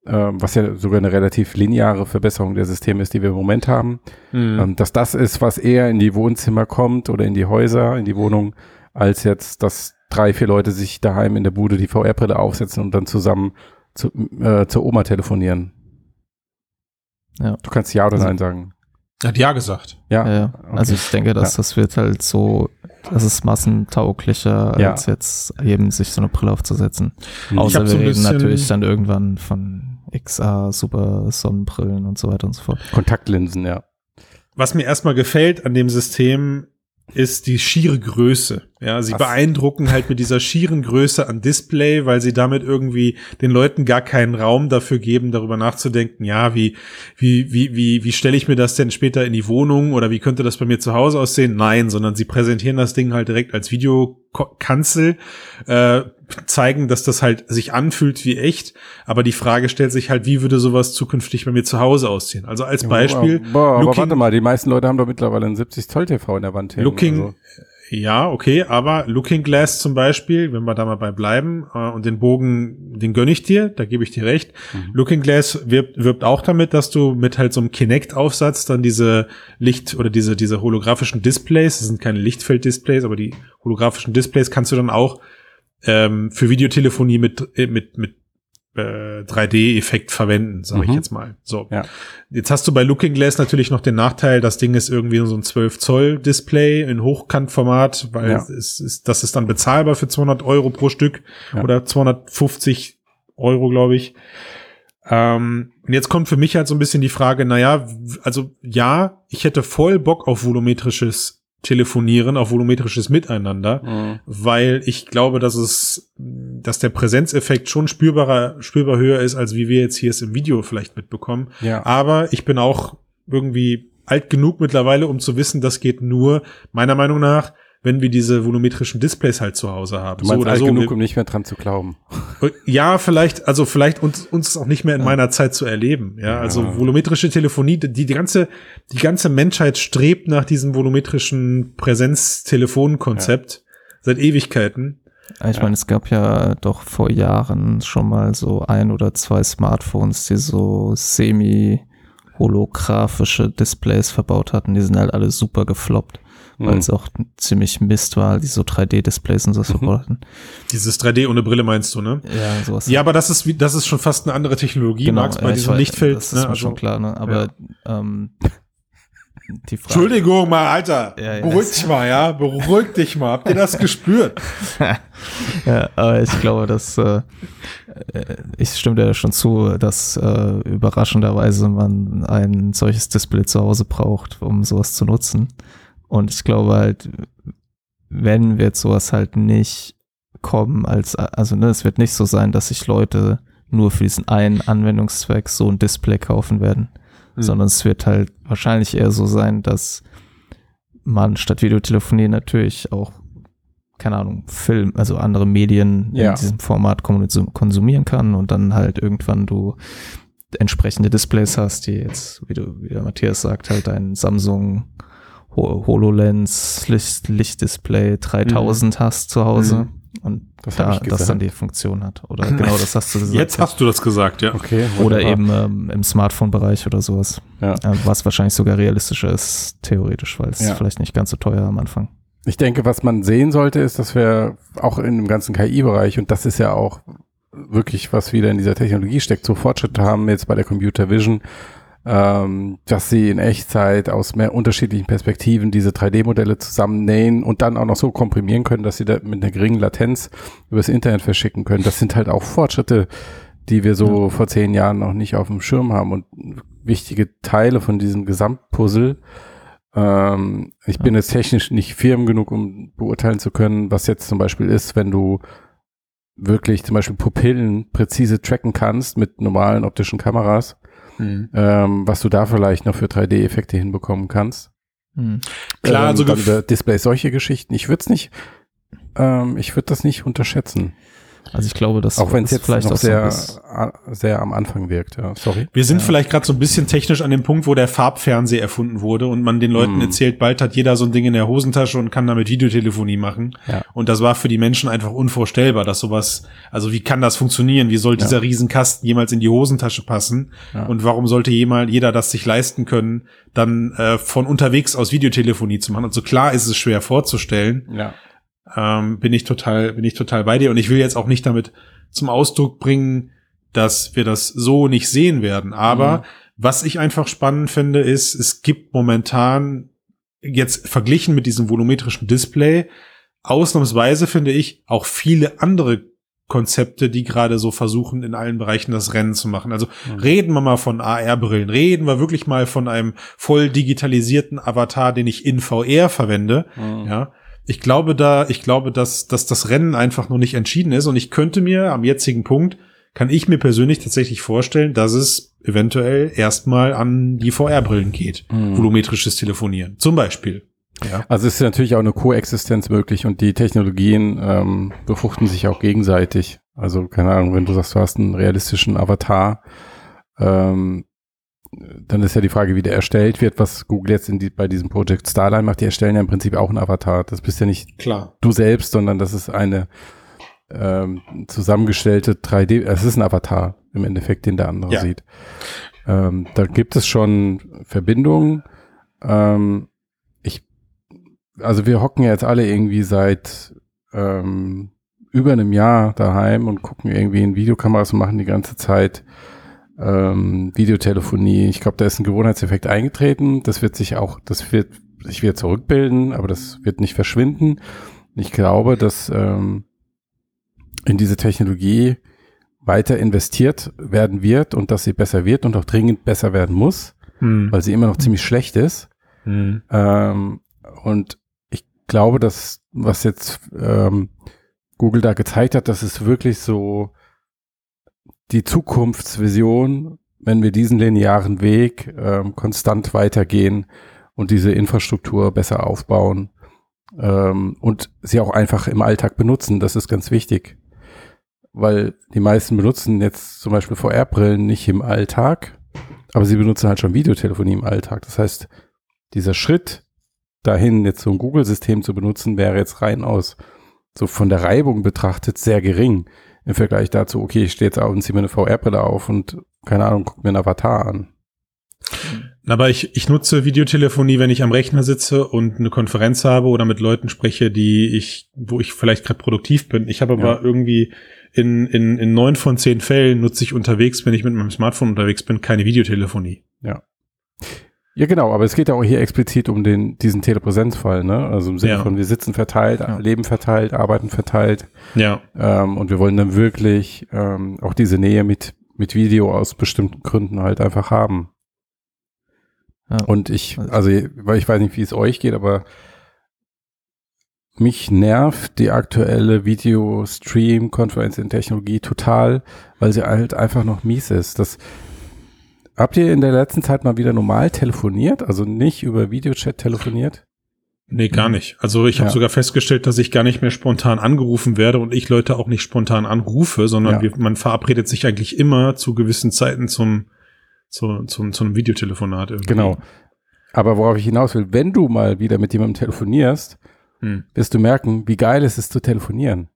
äh, was ja sogar eine relativ lineare Verbesserung der Systeme ist, die wir im Moment haben, Hm. ähm, dass das ist, was eher in die Wohnzimmer kommt oder in die Häuser, in die Wohnung, als jetzt, dass drei, vier Leute sich daheim in der Bude die VR-Brille aufsetzen und dann zusammen zu, äh, zur Oma telefonieren. Ja. Du kannst Ja oder Also- Nein sagen. Hat ja gesagt. Ja, Ja, ja. okay. Also ich denke, dass Ja. das wird halt so, das ist massentauglicher, Ja. als jetzt eben sich so eine Brille aufzusetzen. Hm. Außer wir reden natürlich dann irgendwann von XR, Super Sonnenbrillen und so weiter und so fort. Kontaktlinsen, ja. Was mir erstmal gefällt an dem System, ist die schiere Größe. Ja, sie Was? beeindrucken halt mit dieser schieren Größe an Display, weil sie damit irgendwie den Leuten gar keinen Raum dafür geben, darüber nachzudenken, ja, wie, wie, wie, wie, wie stelle ich mir das denn später in die Wohnung oder wie könnte das bei mir zu Hause aussehen? Nein, sondern sie präsentieren das Ding halt direkt als Videokanzel, äh, zeigen, dass das halt sich anfühlt wie echt, aber die Frage stellt sich halt, wie würde sowas zukünftig bei mir zu Hause aussehen? Also als Beispiel, Boah, aber Looking- warte mal, die meisten Leute haben doch mittlerweile einen 70 Zoll TV in der Wand hängen. Looking, Also, ja, okay, aber Looking Glass zum Beispiel, wenn wir da mal bei bleiben, äh, und den Bogen, den gönn ich dir, da gebe ich dir recht. Mhm. Looking Glass wirbt, wirbt auch damit, dass du mit halt so einem Kinect-Aufsatz dann diese Licht- oder diese, diese holographischen Displays, das sind keine Lichtfeld-Displays, aber die holographischen Displays kannst du dann auch ähm, für Videotelefonie mit, äh, mit, mit äh, 3D-Effekt verwenden, sage ich Mhm. jetzt mal. So. Ja. Jetzt hast du bei Looking Glass natürlich noch den Nachteil, das Ding ist irgendwie so ein 12 Zoll Display in Hochkantformat, weil Ja. es ist, das ist dann bezahlbar für 200 Euro pro Stück Ja. oder 250 Euro, glaube ich. Ähm, und jetzt kommt für mich halt so ein bisschen die Frage, naja, also ja, ich hätte voll Bock auf volumetrisches Telefonieren, auf volumetrisches Miteinander Mhm. weil ich glaube, dass es, dass der Präsenzeffekt schon spürbarer, spürbar höher ist, als wie wir jetzt hier es im Video vielleicht mitbekommen. Ja. Aber ich bin auch irgendwie alt genug mittlerweile, um zu wissen, das geht nur, meiner Meinung nach, wenn wir diese volumetrischen Displays halt zu Hause haben. Du meinst oder alt so. genug, um nicht mehr dran zu glauben. ja, vielleicht, also vielleicht uns, uns auch nicht mehr in meiner Zeit zu erleben. Ja, also Ja. volumetrische Telefonie, die, die ganze, die ganze Menschheit strebt nach diesem volumetrischen Präsenztelefonkonzept seit Ewigkeiten. Ich meine, es gab ja doch vor Jahren schon mal so ein oder zwei Smartphones, die so semi-holographische Displays verbaut hatten. Die sind halt alle super gefloppt, weil Mhm. es auch ziemlich Mist war, die so 3D-Displays und so verbaut hatten. Dieses 3D ohne Brille meinst du, ne? Ja, sowas. Ja, aber das ist wie, das ist schon fast eine andere Technologie, Max, bei Genau, ja, diesem weiß, Lichtfeld. Das ist ne? mir Also- schon klar, ne? Aber ähm, [LAUGHS] die Frage. Entschuldigung mal, Alter. Ja, ja. Beruhig dich mal, ja. Beruhig dich mal. Habt ihr das [LAUGHS] gespürt? [LAUGHS] Ja, aber ich glaube, dass äh, äh, ich stimme dir schon zu, dass äh, überraschenderweise man ein solches Display zu Hause braucht, um sowas zu nutzen. Und ich glaube halt, wenn wird sowas halt nicht kommen, als also ne, es wird nicht so sein, dass sich Leute nur für diesen einen Anwendungszweck so ein Display kaufen werden, Hm. sondern es wird halt wahrscheinlich eher so sein, dass man statt Videotelefonie natürlich auch keine Ahnung, Film, also andere Medien Ja. in diesem Format konsum- konsumieren kann und dann halt irgendwann du entsprechende Displays hast, die jetzt, wie du, wie der Matthias sagt, halt ein Samsung HoloLens Licht, Lichtdisplay 3000 hast zu Hause und Das da, das dann die Funktion hat. Oder genau, das hast du gesagt. Jetzt hast du das gesagt, ja. Okay. oder eben ähm, im Smartphone-Bereich oder sowas. Ja. Äh, was wahrscheinlich sogar realistischer ist, theoretisch, weil es Ja. vielleicht nicht ganz so teuer am Anfang. Ich denke, was man sehen sollte, ist, dass wir auch in dem ganzen KI-Bereich, und das ist ja auch wirklich, was wieder in dieser Technologie steckt, so Fortschritte haben jetzt bei der Computer Vision, ähm, dass sie in Echtzeit aus mehr unterschiedlichen Perspektiven diese 3D-Modelle zusammennähen und dann auch noch so komprimieren können, dass sie da mit einer geringen Latenz übers Internet verschicken können. Das sind halt auch Fortschritte, die wir so vor zehn Jahren noch nicht auf dem Schirm haben und wichtige Teile von diesem Gesamtpuzzle. Ähm, ich bin jetzt technisch nicht firm genug, um beurteilen zu können, was jetzt zum Beispiel ist, wenn du wirklich zum Beispiel Pupillen präzise tracken kannst mit normalen optischen Kameras, ähm, was du da vielleicht noch für 3D-Effekte hinbekommen kannst. Hm. Klar, ähm, also gef- über Displays, solche Geschichten. Ich würde es nicht, ähm, ich würde das nicht unterschätzen. Also ich glaube, das auch wenn es jetzt vielleicht noch auch so sehr, sehr am Anfang wirkt. Ja, sorry. Wir sind Ja. vielleicht gerade so ein bisschen technisch an dem Punkt, wo der Farbfernseher erfunden wurde und man den Leuten Mhm. erzählt, bald hat jeder so ein Ding in der Hosentasche und kann damit Videotelefonie machen. Ja. Und das war für die Menschen einfach unvorstellbar, dass sowas, also wie kann das funktionieren? Wie soll Ja. dieser Riesenkasten jemals in die Hosentasche passen? Ja. Und warum sollte jemand, jeder das sich leisten können, dann äh, von unterwegs aus Videotelefonie zu machen? Also klar ist es schwer vorzustellen, Ja. Ähm, bin ich total, bin ich total bei dir. Und ich will jetzt auch nicht damit zum Ausdruck bringen, dass wir das so nicht sehen werden. Aber Mhm. was ich einfach spannend finde, ist, es gibt momentan jetzt verglichen mit diesem volumetrischen Display ausnahmsweise finde ich auch viele andere Konzepte, die gerade so versuchen, in allen Bereichen das Rennen zu machen. Also Mhm. reden wir mal von AR-Brillen, reden wir wirklich mal von einem voll digitalisierten Avatar, den ich in VR verwende. Mhm. Ja, Ich glaube da, ich glaube, dass, dass das Rennen einfach noch nicht entschieden ist und ich könnte mir am jetzigen Punkt, kann ich mir persönlich tatsächlich vorstellen, dass es eventuell erstmal an die VR-Brillen geht. Mhm. Volumetrisches Telefonieren. Zum Beispiel. Ja. Also es ist natürlich auch eine Koexistenz möglich und die Technologien ähm, befruchten sich auch gegenseitig. Also keine Ahnung, wenn du sagst, du hast einen realistischen Avatar, ähm, dann ist ja die Frage, wie der erstellt wird, was Google jetzt in die, bei diesem Project Starline macht. Die erstellen ja im Prinzip auch einen Avatar. Das bist ja nicht Klar. du selbst, sondern das ist eine ähm, zusammengestellte 3D, es ist ein Avatar im Endeffekt, den der andere Ja. sieht. Ähm, da gibt es schon Verbindungen. Ähm, ich, also wir hocken ja jetzt alle irgendwie seit ähm, über einem Jahr daheim und gucken irgendwie in Videokameras und machen die ganze Zeit ähm, Videotelefonie. Ich glaube, da ist ein Gewohnheitseffekt eingetreten. Das wird sich auch, das wird sich wieder zurückbilden, aber das wird nicht verschwinden. Ich glaube, dass ähm, in diese Technologie weiter investiert werden wird und dass sie besser wird und auch dringend besser werden muss, Hm. weil sie immer noch ziemlich schlecht ist. Hm. Ähm, und ich glaube, dass was jetzt ähm, Google da gezeigt hat, das ist wirklich so die Zukunftsvision, wenn wir diesen linearen Weg ähm, konstant weitergehen und diese Infrastruktur besser aufbauen ähm, und sie auch einfach im Alltag benutzen. Das ist ganz wichtig, weil die meisten benutzen jetzt zum Beispiel VR-Brillen nicht im Alltag, aber sie benutzen halt schon Videotelefonie im Alltag. Das heißt, dieser Schritt dahin, jetzt so ein Google-System zu benutzen, wäre jetzt rein aus, so von der Reibung betrachtet, sehr gering im Vergleich dazu, okay, ich stehe jetzt auf und ziehe mir eine VR-Brille auf und, keine Ahnung, gucke mir einen Avatar an. Aber ich, ich nutze Videotelefonie, wenn ich am Rechner sitze und eine Konferenz habe oder mit Leuten spreche, die ich, wo ich vielleicht gerade produktiv bin. Ich habe aber Ja. irgendwie in, in, in neun von zehn Fällen nutze ich unterwegs, wenn ich mit meinem Smartphone unterwegs bin, keine Videotelefonie. Ja, genau, aber es geht ja auch hier explizit um den, diesen Telepräsenzfall, ne? Also im Sinne Ja. von, wir sitzen verteilt, Ja. leben verteilt, arbeiten verteilt, Ja. ähm, und wir wollen dann wirklich ähm, auch diese Nähe mit, mit Video aus bestimmten Gründen halt einfach haben. Ja. Und ich, Also- also, weil ich weiß nicht, wie es euch geht, aber mich nervt die aktuelle Video-Stream-Konferencing-Technologie total, weil sie halt einfach noch mies ist. Das, habt ihr in der letzten Zeit mal wieder normal telefoniert? Also nicht über Videochat telefoniert? Nee, gar nicht. Also ich habe Ja. sogar festgestellt, dass ich gar nicht mehr spontan angerufen werde und ich Leute auch nicht spontan anrufe, sondern Ja. wir, man verabredet sich eigentlich immer zu gewissen Zeiten zum, zu, zum, zu einem Videotelefonat. Irgendwie. Genau. Aber worauf ich hinaus will, wenn du mal wieder mit jemandem telefonierst, Hm. wirst du merken, wie geil es ist zu telefonieren.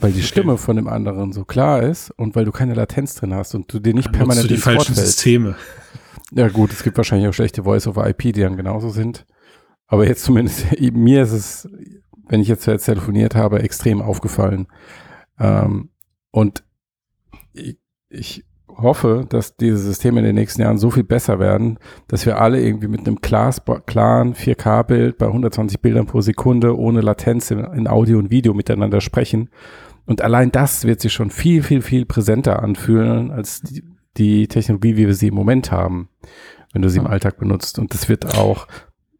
Weil die Okay. Stimme von dem anderen so klar ist und weil du keine Latenz drin hast und du dir nicht Dann permanent du die Wort falschen fällst. Systeme. Ja gut, es gibt wahrscheinlich auch schlechte Voice-over-IP, die dann genauso sind. Aber jetzt zumindest, [LAUGHS] mir ist es, wenn ich jetzt, jetzt telefoniert habe, extrem aufgefallen. Ähm, und ich, ich hoffe, dass diese Systeme in den nächsten Jahren so viel besser werden, dass wir alle irgendwie mit einem Glas, klaren 4K-Bild bei 120 Bildern pro Sekunde ohne Latenz in, in Audio und Video miteinander sprechen. Und allein das wird sich schon viel, viel, viel präsenter anfühlen als die, die Technologie, wie wir sie im Moment haben, wenn du sie im. Alltag benutzt. Und das wird auch,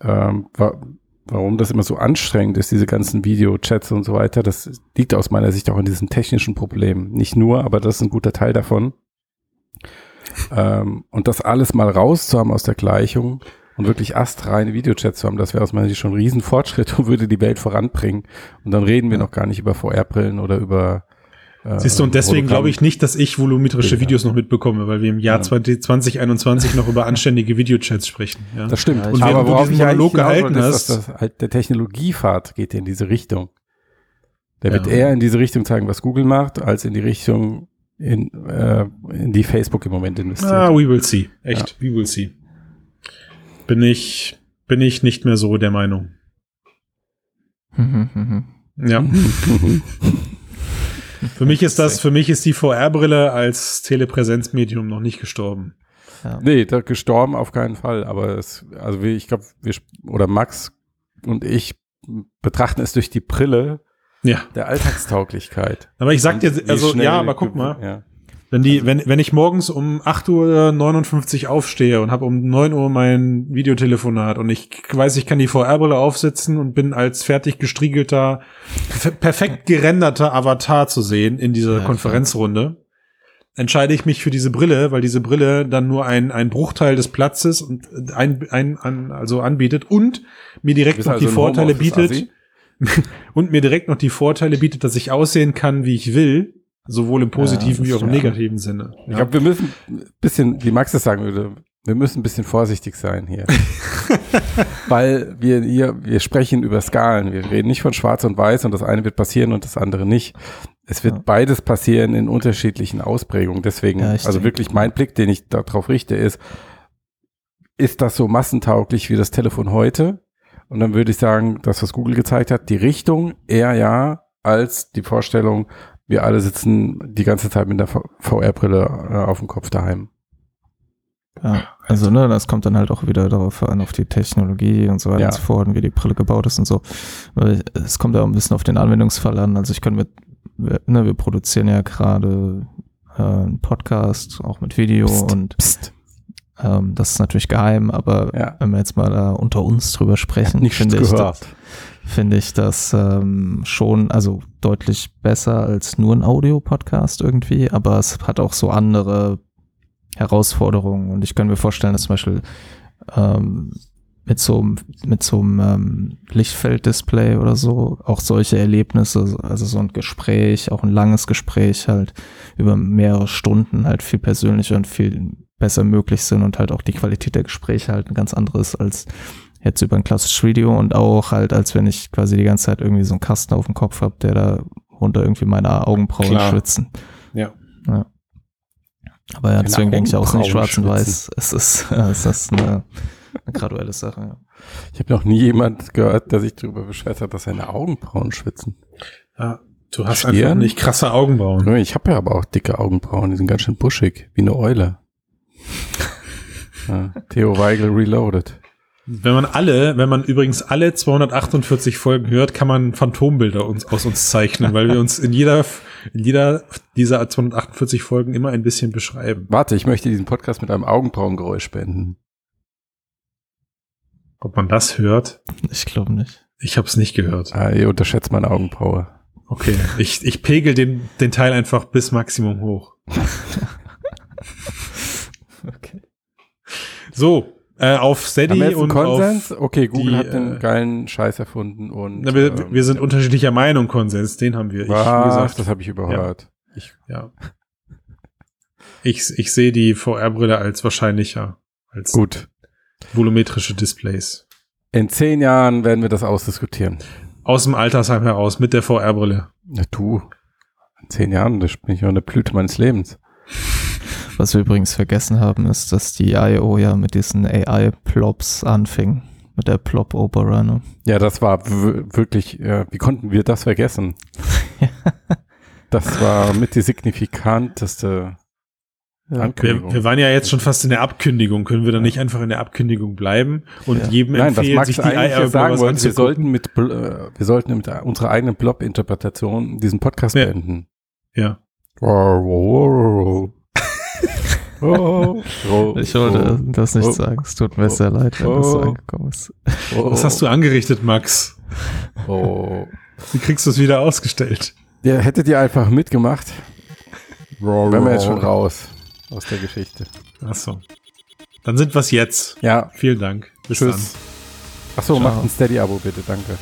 ähm, wa warum das immer so anstrengend ist, diese ganzen Videochats und so weiter, das liegt aus meiner Sicht auch in diesen technischen Problemen. Nicht nur, aber das ist ein guter Teil davon. Ähm, und das alles mal rauszuhaben aus der Gleichung und wirklich astreine Videochats zu haben, das wäre aus meiner Sicht schon ein Riesenfortschritt [LAUGHS] und würde die Welt voranbringen. Und dann reden wir noch gar nicht über VR-Brillen oder über äh, Siehst du, und deswegen glaube ich nicht, dass ich volumetrische Ja. Videos noch mitbekomme, weil wir im Jahr Ja. 20, 2021 noch über anständige Videochats sprechen. Ja. Das stimmt. Ja, Und während du diesen hinaus gehalten ist, hast- dass das halt der Technologiepfad geht in diese Richtung. Der wird Ja. eher in diese Richtung zeigen, was Google macht, als in die Richtung, in, äh, in die Facebook im Moment investiert. Ah, we will see. Echt, we will see. Bin ich, bin ich nicht mehr so der Meinung. Ja. [LAUGHS] Für mich ist das, für mich ist die VR-Brille als Telepräsenzmedium noch nicht gestorben. Ja. Nee, da gestorben auf keinen Fall. Aber es, also ich glaube, wir sp- oder Max und ich betrachten es durch die Brille Ja. der Alltagstauglichkeit. Aber ich sag dir, also, ja, aber guck mal. Ja. Wenn die, wenn, wenn ich morgens um 8.59 Uhr aufstehe und habe um 9 Uhr mein Videotelefonat und ich weiß, ich kann die VR-Brille aufsetzen und bin als fertig gestriegelter, perfekt gerenderter Avatar zu sehen in dieser ja, Konferenzrunde, entscheide ich mich für diese Brille, weil diese Brille dann nur ein, ein Bruchteil des Platzes und ein, ein, ein also anbietet und mir direkt noch also die Vorteile bietet [LAUGHS] und mir direkt noch die Vorteile bietet, dass ich aussehen kann, wie ich will Sowohl im positiven ja, wie auch im negativen Sinne. Ich glaube, wir müssen ein bisschen, wie Max das sagen würde, wir müssen ein bisschen vorsichtig sein hier. [LAUGHS] Weil wir hier, wir sprechen über Skalen. Wir reden nicht von schwarz und weiß und das eine wird passieren und das andere nicht. Es wird ja. beides passieren in unterschiedlichen Ausprägungen. Deswegen, ja, also wirklich mein Blick, den ich darauf richte, ist, ist das so massentauglich wie das Telefon heute? Und dann würde ich sagen, das, was Google gezeigt hat, die Richtung eher ja als die Vorstellung, wir alle sitzen die ganze Zeit mit der VR-Brille äh, auf dem Kopf daheim. Ja, also ne, das kommt dann halt auch wieder darauf an, auf die Technologie und so weiter ja. und so fort und wie die Brille gebaut ist und so. Es kommt ja auch ein bisschen auf den Anwendungsfall an. Also ich kann mit, ne, wir produzieren ja gerade äh, einen Podcast, auch mit Video psst, und psst. Ähm, das ist natürlich geheim, aber ja. wenn wir jetzt mal da unter uns drüber sprechen, finde ich, das, finde ich das ähm, schon, also deutlich besser als nur ein Audio-Podcast irgendwie, aber es hat auch so andere Herausforderungen. Und ich kann mir vorstellen, dass zum Beispiel ähm, mit so, mit so einem ähm, Lichtfelddisplay oder so auch solche Erlebnisse, also so ein Gespräch, auch ein langes Gespräch halt über mehrere Stunden halt viel persönlicher und viel besser möglich sind und halt auch die Qualität der Gespräche halt ein ganz anderes als jetzt über ein klassisches Video und auch halt, als wenn ich quasi die ganze Zeit irgendwie so einen Kasten auf dem Kopf habe, der da runter irgendwie meine Augenbrauen Klar. schwitzen. Ja. ja. Aber ja, deswegen denke ich auch nicht schwarz und weiß. Es ist, [LAUGHS] äh, es ist eine, eine graduelle Sache. Ja. Ich habe noch nie jemand gehört, der sich darüber beschwert hat, dass seine Augenbrauen schwitzen. Ja, du hast Stirn? einfach nicht krasse Augenbrauen. Ich habe ja aber auch dicke Augenbrauen, die sind ganz schön buschig, wie eine Eule. [LAUGHS] ja, Theo Weigel reloaded. Wenn man alle, wenn man übrigens alle 248 Folgen hört, kann man Phantombilder uns, aus uns zeichnen, weil wir uns in jeder, in jeder dieser 248 Folgen immer ein bisschen beschreiben. Warte, ich möchte diesen Podcast mit einem Augenbrauengeräusch beenden. Ob man das hört? Ich glaube nicht. Ich habe es nicht gehört. Ah, ihr unterschätzt meine Augenbraue. Okay, ich, ich pegel den, den Teil einfach bis Maximum hoch. [LAUGHS] okay. So, äh, auf Steady und Konsens? auf okay, Google die, hat den äh, geilen Scheiß erfunden und na, wir, ähm, wir, sind unterschiedlicher Meinung Konsens, den haben wir. Ich, was? Gesagt, das habe ich überhört. Ja. Ich, ja. ich, ich sehe die VR-Brille als wahrscheinlicher als gut volumetrische Displays. In zehn Jahren werden wir das ausdiskutieren. Aus dem Altersheim heraus mit der VR-Brille. Ja, du. In zehn Jahren, das bin ich noch in der Blüte meines Lebens. Was wir übrigens vergessen haben, ist, dass die I.O. ja mit diesen AI-Plops anfing. Mit der Plop-Opera. Ja, das war wirklich, ja, wie konnten wir das vergessen? [LAUGHS] das war mit die signifikanteste ja. Wir, wir, waren ja jetzt schon fast in der Abkündigung. Können wir dann nicht einfach in der Abkündigung bleiben und ja. jedem Nein, empfehlen, was Max sich die eigentlich sagen wollte, wir sollten mit, äh, wir sollten mit unserer eigenen Blob-Interpretation diesen Podcast ja. beenden. Ja. [LAUGHS] Oh, oh, ich wollte oh, das nicht oh, sagen. Es tut mir oh, sehr leid, wenn das so angekommen ist. Was hast du angerichtet, Max? Oh. Wie kriegst du es wieder ausgestellt? Ja, hättet ihr einfach mitgemacht. Wären wir jetzt schon raus aus der Geschichte. Ach so. Dann sind wir es jetzt. Ja. Vielen Dank. Bis Tschüss. dann. Achso, macht ein Steady-Abo bitte. Danke.